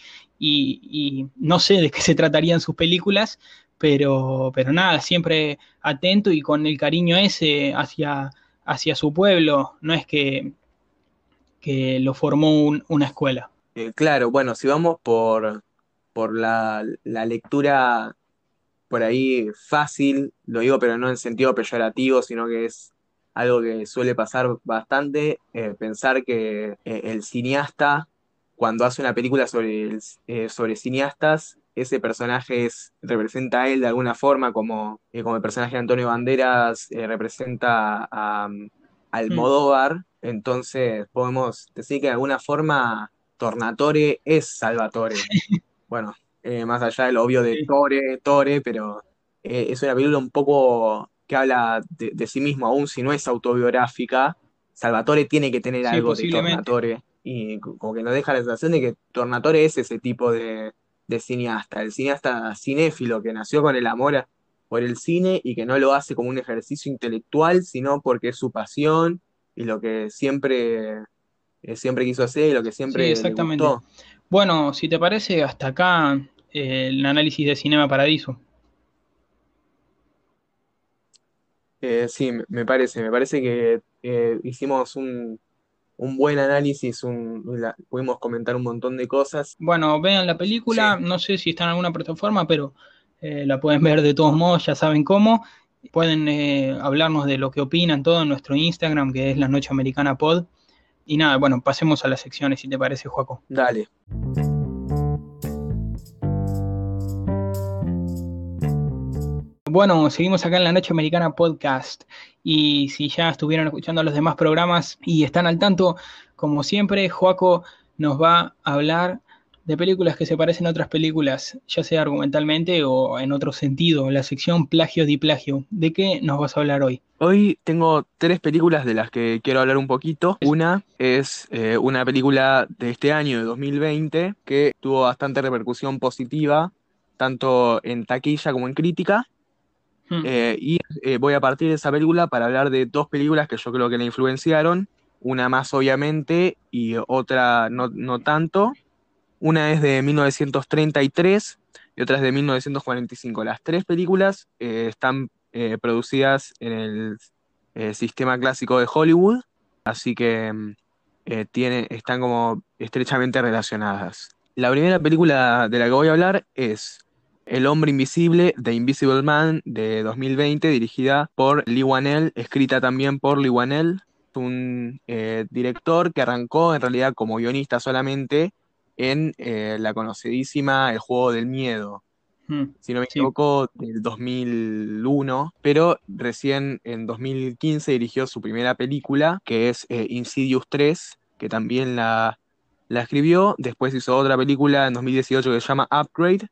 no sé de qué se tratarían sus películas, pero, pero nada, siempre atento y con el cariño ese hacia, hacia su pueblo. No es que, que lo formó un- una escuela. Eh, claro, bueno, si vamos por, por la, la lectura por ahí fácil, lo digo, pero no en sentido peyorativo, sino que es algo que suele pasar bastante, eh, pensar que eh, el cineasta, cuando hace una película sobre, el- sobre cineastas, ese personaje es, representa a él de alguna forma, como, como el personaje de Antonio Banderas representa a, um, Almodóvar, entonces podemos decir que de alguna forma Tornatore es Salvatore. *laughs* Bueno, eh, más allá del obvio de. Tore, Tore, pero eh, es una película un poco que habla de, de sí mismo, aun si no es autobiográfica. Salvatore tiene que tener Sí, algo de. Tornatore y co- como que nos deja la sensación de que Tornatore es ese tipo de, de cineasta, el cineasta cinéfilo que nació con el amor a- por el cine y que no lo hace como un ejercicio intelectual, sino porque es su pasión y lo que siempre, siempre quiso hacer y lo que Sí, siempre le exactamente. gustó. Bueno, si te parece, hasta acá eh, el análisis de Cinema Paradiso. Eh, sí, me parece, me parece que eh, hicimos un, un buen análisis, un, la- pudimos comentar un montón de cosas. Bueno, vean la película, Sí. no sé si está en alguna plataforma, pero eh, la pueden ver de todos modos, ya saben cómo. Pueden hablarnos de lo que opinan todo en nuestro Instagram, que es la Noche Americana Pod. Y nada, bueno, pasemos a las secciones, si te parece, Joaco. Dale. Bueno, seguimos acá en la Noche Americana Podcast y si ya estuvieron escuchando los demás programas y están al tanto, como siempre, Joaco nos va a hablar de películas que se parecen a otras películas, ya sea argumentalmente o en otro sentido, la sección plagio di plagio. ¿De qué nos vas a hablar hoy? Hoy tengo tres películas de las que quiero hablar un poquito. Una es eh, una película de este año, de 2020, que tuvo bastante repercusión positiva, tanto en taquilla como en crítica. Hmm. Eh, y eh, voy a partir de esa película para hablar de dos películas que yo creo que la influenciaron, una más obviamente y otra no, no tanto. Una es de 1933 y otra es de 1945. Las tres películas eh, están eh, producidas en el eh, sistema clásico de Hollywood, así que mm, están como estrechamente relacionadas. La primera película de la que voy a hablar es El hombre invisible, The Invisible Man, de 2020, dirigida por Lee Wanell, escrita también por Lee Wanell, un director que arrancó en realidad como guionista solamente en eh, la conocidísima El Juego del Miedo, Mm, si no me sí. equivoco, del 2001, pero recién en 2015 dirigió su primera película, que es eh, Insidious 3, que también la, la escribió. Después hizo otra película en 2018 que se llama Upgrade,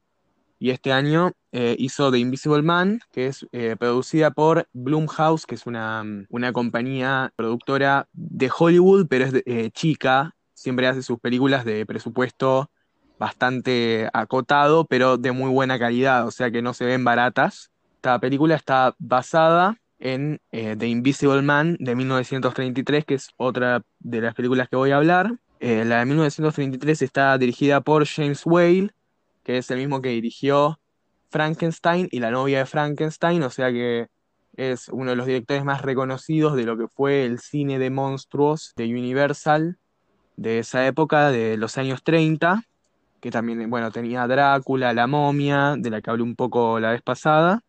y este año eh, hizo The Invisible Man, que es eh, producida por Blumhouse, que es una, una compañía productora de Hollywood, pero es de- eh, chica, siempre hace sus películas de presupuesto bastante acotado, pero de muy buena calidad, o sea que no se ven baratas. Esta película está basada en eh, The Invisible Man de 1933, que es otra de las películas que voy a hablar. Eh, la de 1933 está dirigida por James Whale, que es el mismo que dirigió Frankenstein y la novia de Frankenstein, o sea que es uno de los directores más reconocidos de lo que fue el cine de monstruos de Universal de esa época, de los años 30, que también, bueno, tenía Drácula, la momia, de la que hablé un poco la vez pasada,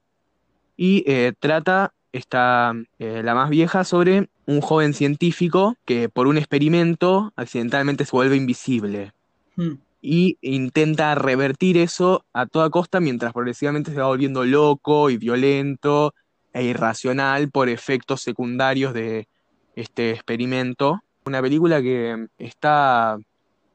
y eh, trata, esta, eh, la más vieja, sobre un joven científico que por un experimento accidentalmente se vuelve invisible. Mm, y intenta revertir eso a toda costa mientras progresivamente se va volviendo loco y violento e irracional por efectos secundarios de este experimento. Una película que está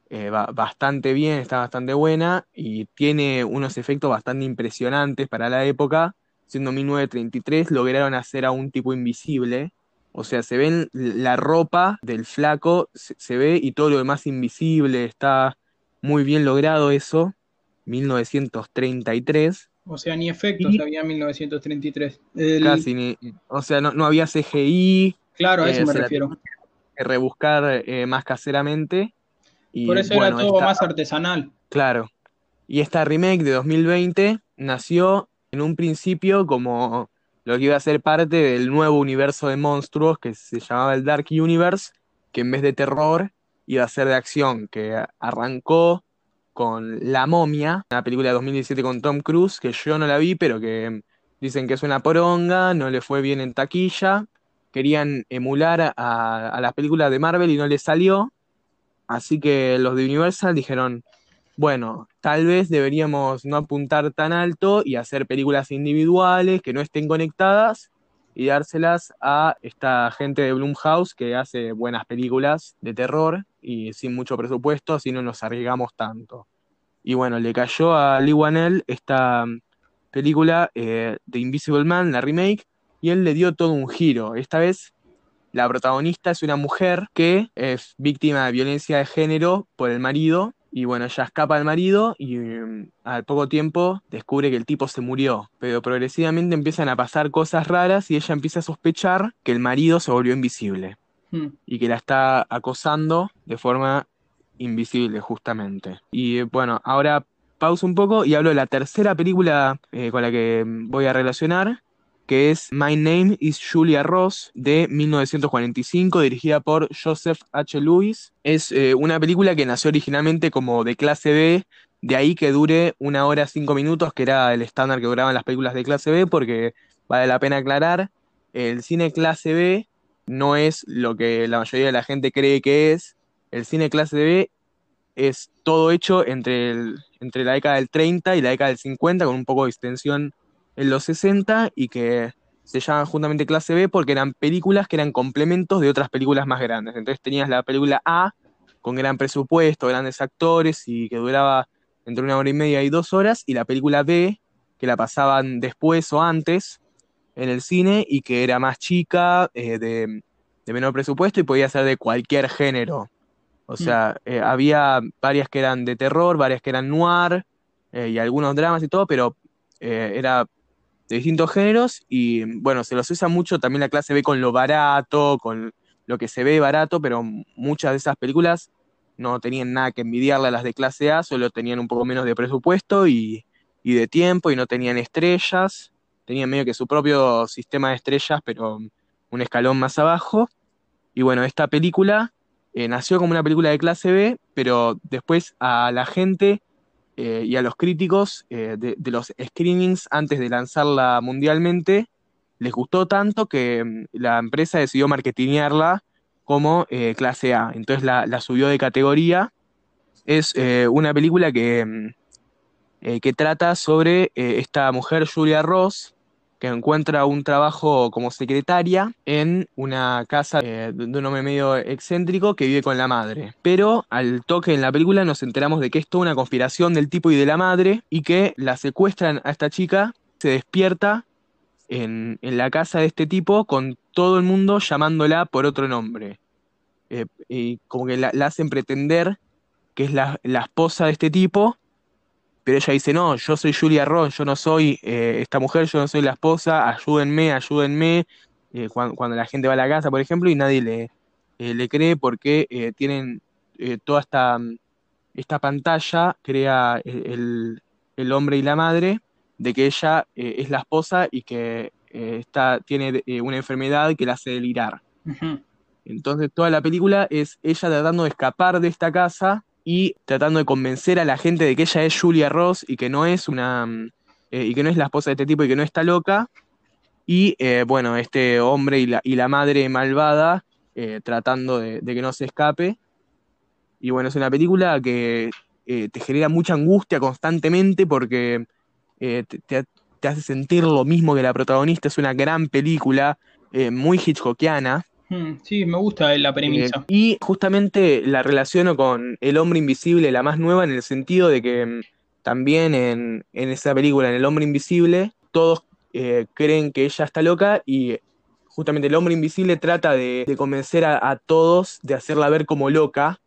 eh, ba- bastante bien, está bastante buena y tiene unos efectos bastante impresionantes para la época. Siendo 1933, lograron hacer a un tipo invisible. O sea, se ven la ropa del flaco, se, se ve y todo lo demás invisible. Está muy bien logrado eso. 1933. O sea, ni efectos Y- había en 1933. El- Casi ni. O sea, no, no había CGI. Claro, a eh, eso me se la refiero. Que rebuscar eh, más caseramente. Y Por eso bueno, era todo esta- más artesanal. Claro. Y esta remake de 2020 nació en un principio como lo que iba a ser parte del nuevo universo de monstruos que se llamaba el Dark Universe, que en vez de terror iba a ser de acción, que arrancó con La Momia, una película de 2017 con Tom Cruise, que yo no la vi, pero que dicen que es una poronga, no le fue bien en taquilla. Querían emular a, a las películas de Marvel y no les salió. Así que los de Universal dijeron, bueno, tal vez deberíamos no apuntar tan alto y hacer películas individuales que no estén conectadas y dárselas a esta gente de Blumhouse que hace buenas películas de terror y sin mucho presupuesto, así no nos arriesgamos tanto. Y bueno, le cayó a Lee Wanell esta mm, película eh, de Invisible Man, la remake, y él le dio todo un giro. Esta vez la protagonista es una mujer que es víctima de violencia de género por el marido. Y bueno, ella escapa al marido y mm, al poco tiempo descubre que el tipo se murió. Pero progresivamente empiezan a pasar cosas raras y ella empieza a sospechar que el marido se volvió invisible Mm, y que la está acosando de forma invisible, justamente. Y bueno, ahora pauso un poco y hablo de la tercera película eh, con la que mm, voy a relacionar, que es My Name is Julia Ross, de 1945, dirigida por Joseph H. Lewis. Es eh, una película que nació originalmente como de clase B, de ahí que dure una hora cinco minutos, que era el estándar que duraban las películas de clase B, porque vale la pena aclarar, el cine clase B no es lo que la mayoría de la gente cree que es. El cine clase B es todo hecho entre, el- entre la década del 30 y la década del 50, con un poco de extensión en los 60, y que se llaman justamente clase B porque eran películas que eran complementos de otras películas más grandes. Entonces tenías la película A con gran presupuesto, grandes actores y que duraba entre una hora y media y dos horas, y la película B que la pasaban después o antes en el cine y que era más chica, eh, de, de menor presupuesto y podía ser de cualquier género. O sea, eh, había varias que eran de terror, varias que eran noir eh, y algunos dramas y todo, pero era de distintos géneros y bueno, se los usa mucho también la clase B con lo barato, con lo que se ve barato, pero muchas de esas películas no tenían nada que envidiarle a las de clase A, solo tenían un poco menos de presupuesto y, y de tiempo y no tenían estrellas, tenían medio que su propio sistema de estrellas, pero un escalón más abajo. Y bueno, esta película eh, nació como una película de clase B, pero después a la gente eh, y a los críticos eh, de, los screenings antes de lanzarla mundialmente les gustó tanto que mm, la empresa decidió marketinearla como eh, clase A. Entonces la, subió de categoría. Es una película que, mm, que trata sobre esta mujer, Julia Ross, que encuentra un trabajo como secretaria en una casa eh, de un hombre medio excéntrico que vive con la madre. Pero al toque en la película nos enteramos de que es toda una conspiración del tipo y de la madre y que la secuestran a esta chica, se despierta en, en la casa de este tipo con todo el mundo llamándola por otro nombre. Eh, y como que la, la hacen pretender que es la, la esposa de este tipo pero ella dice, no, yo soy Julia Ross, yo no soy eh, esta mujer, yo no soy la esposa, ayúdenme, ayúdenme. Eh, cuando, cuando la gente va a la casa, por ejemplo, y nadie le, eh, le cree porque tienen eh, toda esta, esta pantalla, crea el, el- hombre y la madre, de que ella eh, es la esposa y que está, tiene una enfermedad que la hace delirar. Entonces toda la película es ella tratando de escapar de esta casa y tratando de convencer a la gente de que ella es Julia Ross y que no es una mm, eh, y que no es la esposa de este tipo y que no está loca. Y eh, bueno, este hombre y la, y la madre malvada eh, tratando de, que no se escape. Y bueno, es una película que te genera mucha angustia constantemente porque te, te- hace sentir lo mismo que la protagonista. Es una gran película, muy hitchcockiana. Mm, Sí, me gusta la Eh, premisa. y justamente la relaciono con El Hombre Invisible, la más nueva, en el sentido de que mm, también en, en esa película, en El Hombre Invisible, todos eh, creen que ella está loca y justamente el Hombre Invisible trata de, de convencer a, a todos de hacerla ver como loca,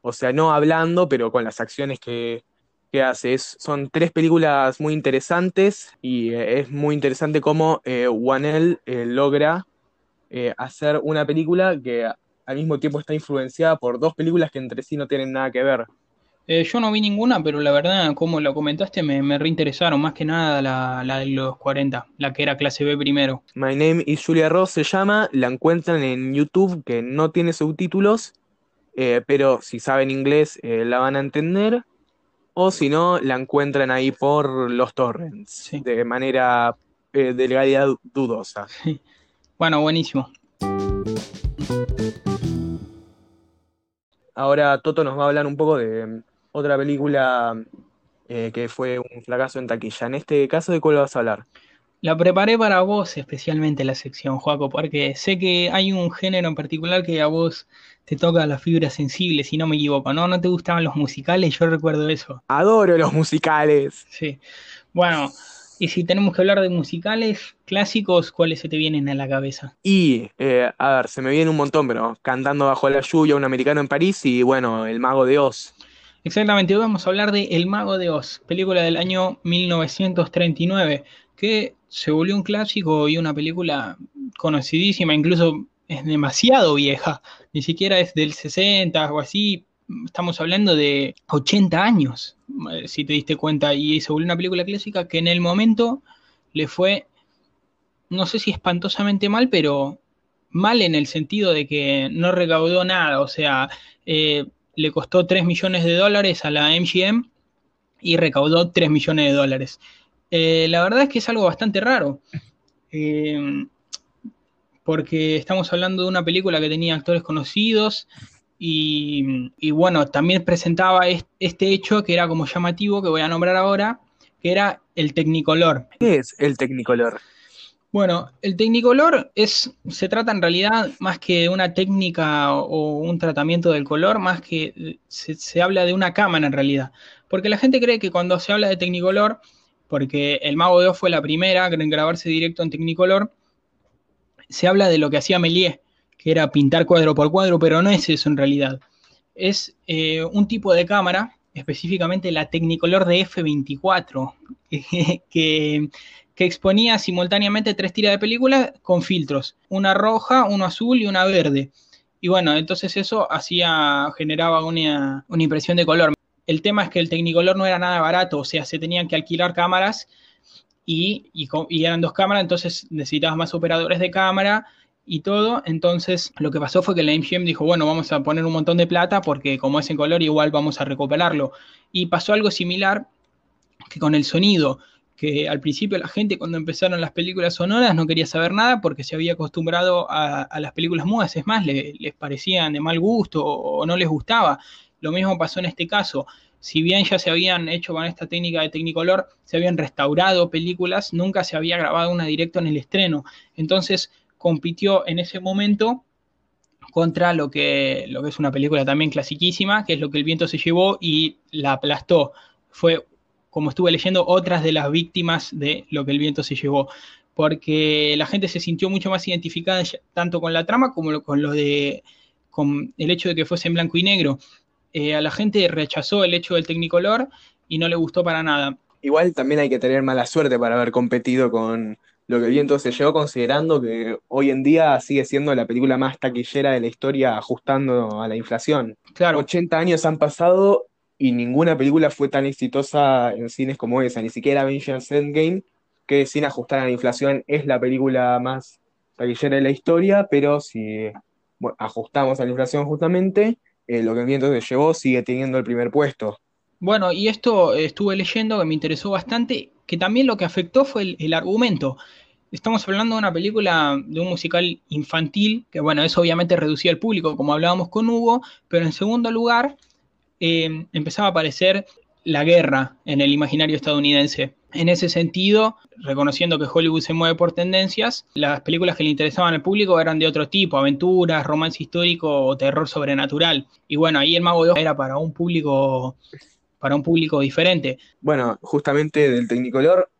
o sea, no hablando, pero con las acciones que, que hace. Es- son tres películas muy interesantes y eh, es muy interesante cómo Wanel logra eh, hacer una película que al mismo tiempo está influenciada por dos películas que entre sí no tienen nada que ver. Eh, yo no vi ninguna, pero la verdad, como lo comentaste, me, me reinteresaron. Más que nada la, la de los 40, la que era clase B primero. My Name is Julia Ross se llama, la encuentran en YouTube que no tiene subtítulos, eh, pero si saben inglés eh, la van a entender, o si no, la encuentran ahí por los torrents, Sí. de manera de legalidad dudosa. Bueno, buenísimo. Ahora Toto nos va a hablar un poco de mm, otra película eh, que fue un fracaso en taquilla. En este caso, ¿de cuál vas a hablar? La preparé para vos especialmente la sección, Joaco, porque sé que hay un género en particular que a vos te toca la fibra sensible, si no me equivoco, ¿no? ¿No te gustaban los musicales? Yo recuerdo eso. Adoro los musicales. Sí. Bueno, y si tenemos que hablar de musicales clásicos, ¿cuáles se te vienen a la cabeza? Y, eh, a ver, se me viene un montón, pero Cantando bajo la lluvia, un americano en París y, bueno, El Mago de Oz. Exactamente, hoy vamos a hablar de El Mago de Oz, película del año 1939, que se volvió un clásico y una película conocidísima, incluso es demasiado vieja, ni siquiera es del 60 o así, estamos hablando de 80 años, si te diste cuenta, y se volvió una película clásica que en el momento le fue, no sé si espantosamente mal, pero mal en el sentido de que no recaudó nada, o sea, eh, le costó 3 millones de dólares a la MGM y recaudó 3 millones de dólares. Eh, la verdad es que es algo bastante raro, eh, porque estamos hablando de una película que tenía actores conocidos y, y bueno, también presentaba est- este hecho que era como llamativo, que voy a nombrar ahora, que era el Technicolor. ¿Qué es el Technicolor? Bueno, el Technicolor es, se trata en realidad más que de una técnica o, un tratamiento del color, más que se, se habla de una cámara en realidad. Porque la gente cree que cuando se habla de Technicolor, porque el Mago de Oz fue la primera en grabarse directo en Technicolor, se habla de lo que hacía Méliès, que era pintar cuadro por cuadro, pero no es eso en realidad. Es eh, un tipo de cámara, específicamente la Technicolor de F24, *laughs* que, que exponía simultáneamente tres tiras de película con filtros, una roja, uno azul y una verde. Y bueno, entonces eso hacía, generaba una, una impresión de color. El tema es que el Technicolor no era nada barato, o sea, se tenían que alquilar cámaras y, y, y eran dos cámaras, entonces necesitabas más operadores de cámara y todo. Entonces lo que pasó fue que la MGM dijo, bueno, vamos a poner un montón de plata porque como es en color igual vamos a recuperarlo. Y pasó algo similar que con el sonido, que al principio la gente cuando empezaron las películas sonoras no quería saber nada porque se había acostumbrado a, las películas mudas, es más, le- les parecían de mal gusto o, o no les gustaba. Lo mismo pasó en este caso. Si bien ya se habían hecho con esta técnica de Technicolor, se habían restaurado películas, nunca se había grabado una directo en el estreno. Entonces compitió en ese momento contra lo que, lo que es una película también clasiquísima, que es lo que el viento se llevó y la aplastó. Fue, como estuve leyendo, otras de las víctimas de lo que el viento se llevó, porque la gente se sintió mucho más identificada tanto con la trama como con lo de con el hecho de que fuese en blanco y negro. Eh, a la gente rechazó el hecho del Technicolor y no le gustó para nada. Igual también hay que tener mala suerte para haber competido con lo que el viento se llevó, considerando que hoy en día sigue siendo la película más taquillera de la historia, ajustando a la inflación. Claro, 80 años han pasado y ninguna película fue tan exitosa en cines como esa, ni siquiera Avengers Endgame, que sin ajustar a la inflación es la película más taquillera de la historia, pero si bueno, ajustamos a la inflación justamente, eh, lo que el viento se llevó sigue teniendo el primer puesto. Bueno, y esto estuve leyendo que me interesó bastante, que también lo que afectó fue el, argumento. Estamos hablando de una película, de un musical infantil, que bueno, eso obviamente reducía el público, como hablábamos con Hugo, pero en segundo lugar eh, empezaba a aparecer la guerra en el imaginario estadounidense. En ese sentido, reconociendo que Hollywood se mueve por tendencias, las películas que le interesaban al público eran de otro tipo, aventuras, romance histórico o terror sobrenatural. Y bueno, ahí el Mago de era para un público, para un público diferente. Bueno, justamente del Technicolor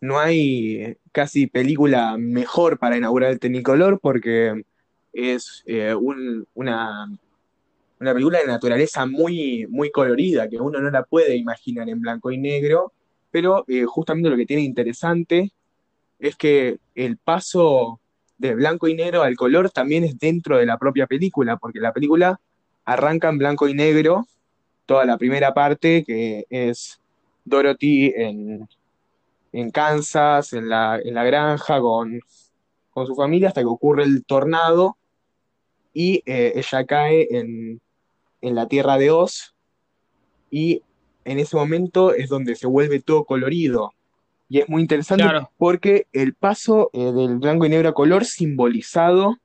no hay casi película mejor para inaugurar el Technicolor porque es eh, un- una, una película de naturaleza muy, muy colorida, que uno no la puede imaginar en blanco y negro, pero eh, justamente lo que tiene interesante es que el paso de blanco y negro al color también es dentro de la propia película, porque la película arranca en blanco y negro, toda la primera parte, que es Dorothy en, en Kansas, en la, en la granja, con, con su familia, hasta que ocurre el tornado y eh, ella cae en, en la tierra de Oz, y en ese momento es donde se vuelve todo colorido. Y es muy interesante Claro. porque el paso eh, del blanco y negro a color simbolizado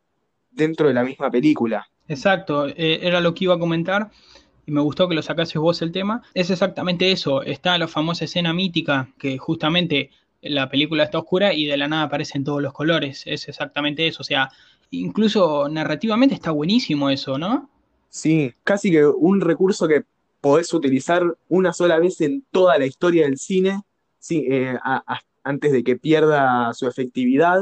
dentro de la misma película. Exacto, eh, era lo que iba a comentar y me gustó que lo sacases vos el tema. Es exactamente eso, está la famosa escena mítica que justamente la película está oscura y de la nada aparecen todos los colores, es exactamente eso, o sea, incluso narrativamente está buenísimo eso, ¿no? Sí, casi que un recurso que podés utilizar una sola vez en toda la historia del cine, sí, eh, a- a- antes de que pierda su efectividad,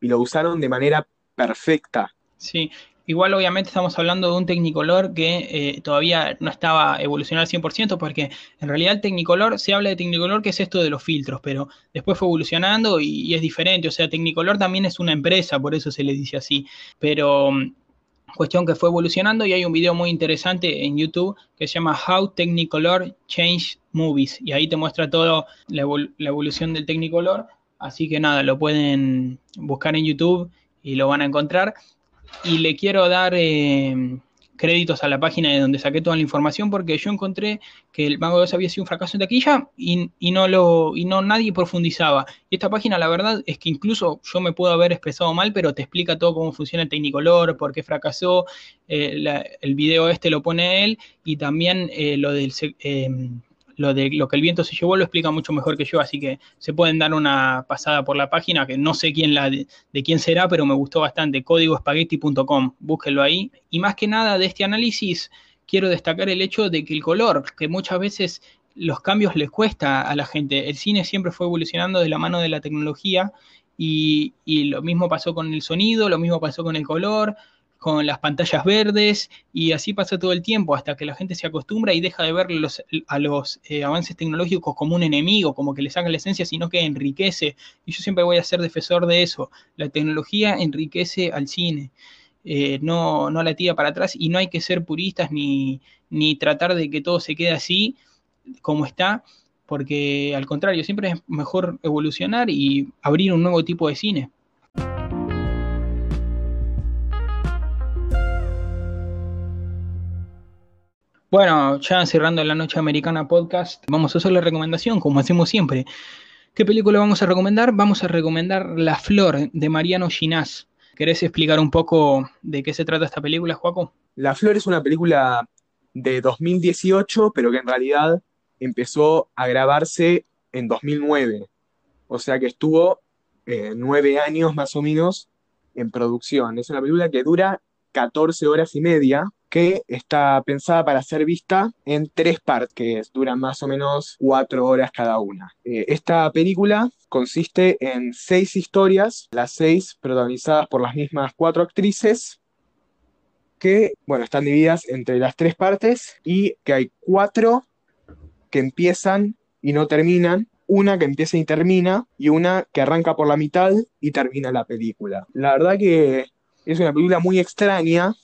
y lo usaron de manera perfecta. Sí, igual obviamente estamos hablando de un Technicolor que eh, todavía no estaba evolucionado al 100% porque en realidad el Technicolor, se habla de Technicolor que es esto de los filtros, pero después fue evolucionando y, es diferente, o sea, Technicolor también es una empresa, por eso se le dice así, pero mm, cuestión que fue evolucionando y hay un video muy interesante en YouTube que se llama How Technicolor Changed Movies. Y ahí te muestra todo la, la evolución del Technicolor, así que nada, lo pueden buscar en YouTube y lo van a encontrar y le quiero dar eh, créditos a la página de donde saqué toda la información porque yo encontré que el Mago de Oz había sido un fracaso en taquilla y, y no lo y no nadie profundizaba. Y esta página la verdad es que incluso yo me puedo haber expresado mal, pero te explica todo cómo funciona el Technicolor, por qué fracasó, eh, la- el video este lo pone él y también eh, lo del eh, lo de lo que el viento se llevó lo explica mucho mejor que yo, así que se pueden dar una pasada por la página que no sé quién la de, quién será, pero me gustó bastante, códigoespagueti.com, búsquenlo ahí. Y más que nada de este análisis, quiero destacar el hecho de que el color, que muchas veces los cambios les cuesta a la gente, el cine siempre fue evolucionando de la mano de la tecnología y, y lo mismo pasó con el sonido, lo mismo pasó con el color, con las pantallas verdes y así pasa todo el tiempo hasta que la gente se acostumbra y deja de ver los, a los eh, avances tecnológicos como un enemigo, como que le saca la esencia, sino que enriquece. Y yo siempre voy a ser defensor de eso. La tecnología enriquece al cine, eh, no, no la tira para atrás y no hay que ser puristas ni, ni tratar de que todo se quede así como está, porque al contrario, siempre es mejor evolucionar y abrir un nuevo tipo de cine. Bueno, ya cerrando la Noche Americana Podcast, vamos a hacer la recomendación, como hacemos siempre. ¿Qué película vamos a recomendar? Vamos a recomendar La Flor de Mariano Ginás. ¿Querés explicar un poco de qué se trata esta película, Joaco? La Flor es una película de 2018, pero que en realidad empezó a grabarse en 2009. O sea que estuvo eh, nueve años más o menos en producción. Es una película que dura 14 horas y media, que está pensada para ser vista en tres partes, que duran más o menos cuatro horas cada una. Eh, esta película consiste en seis historias, las seis protagonizadas por las mismas cuatro actrices, que, bueno, están divididas entre las tres partes y que hay cuatro que empiezan y no terminan, una que empieza y termina y una que arranca por la mitad y termina la película. La verdad que es una película muy extraña,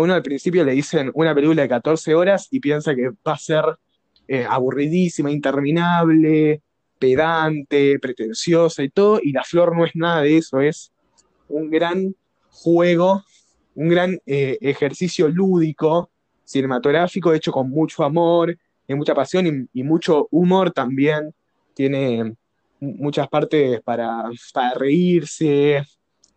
uno al principio le dicen una película de 14 horas y piensa que va a ser eh, aburridísima, interminable, pedante, pretenciosa y todo, y La Flor no es nada de eso, es un gran juego, un gran eh, ejercicio lúdico, cinematográfico, hecho con mucho amor, mucha pasión y, mucho humor también. Tiene muchas partes para reírse.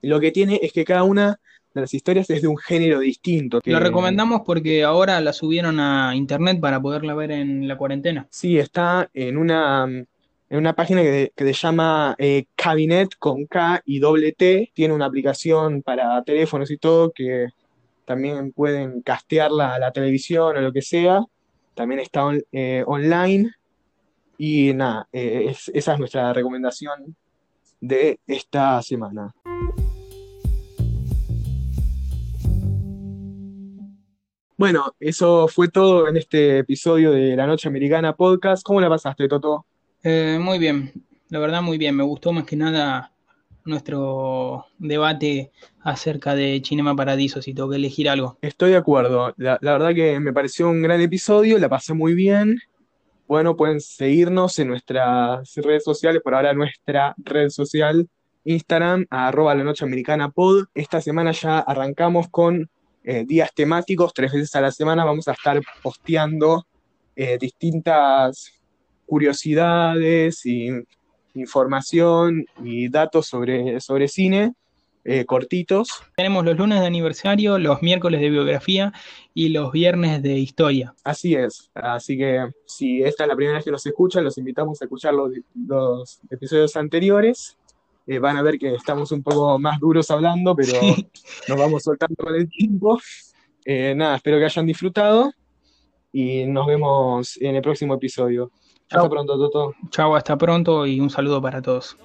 Lo que tiene es que cada una de las historias es de un género distinto. Que, La recomendamos porque ahora la subieron a internet para poderla ver en la cuarentena. Sí, está en una, en una página que, que se llama eh, Cabinet con K y doble T. Tiene una aplicación para teléfonos y todo que también pueden castearla a la televisión o lo que sea. También está on- eh, online. Y nada, eh, es- esa es nuestra recomendación de esta semana. Bueno, eso fue todo en este episodio de La Noche Americana Podcast. ¿Cómo la pasaste, Toto? Eh, muy bien, la verdad muy bien. Me gustó más que nada nuestro debate acerca de Cinema Paradiso, si tengo que elegir algo. Estoy de acuerdo. La, la verdad que me pareció un gran episodio, la pasé muy bien. Bueno, pueden seguirnos en nuestras redes sociales, por ahora nuestra red social, Instagram, arroba la noche americana pod. Esta semana ya arrancamos con eh, días temáticos, tres veces a la semana vamos a estar posteando eh, distintas curiosidades y información y datos sobre, sobre cine, eh, cortitos. Tenemos los lunes de aniversario, los miércoles de biografía y los viernes de historia. Así es, así que si esta es la primera vez que nos escuchan, los invitamos a escuchar los, los episodios anteriores. Eh, van a ver que estamos un poco más duros hablando, pero Sí. nos vamos soltando con el tiempo. Eh, nada, espero que hayan disfrutado y nos vemos en el próximo episodio. Hasta pronto, Toto. Chao, hasta pronto y un saludo para todos.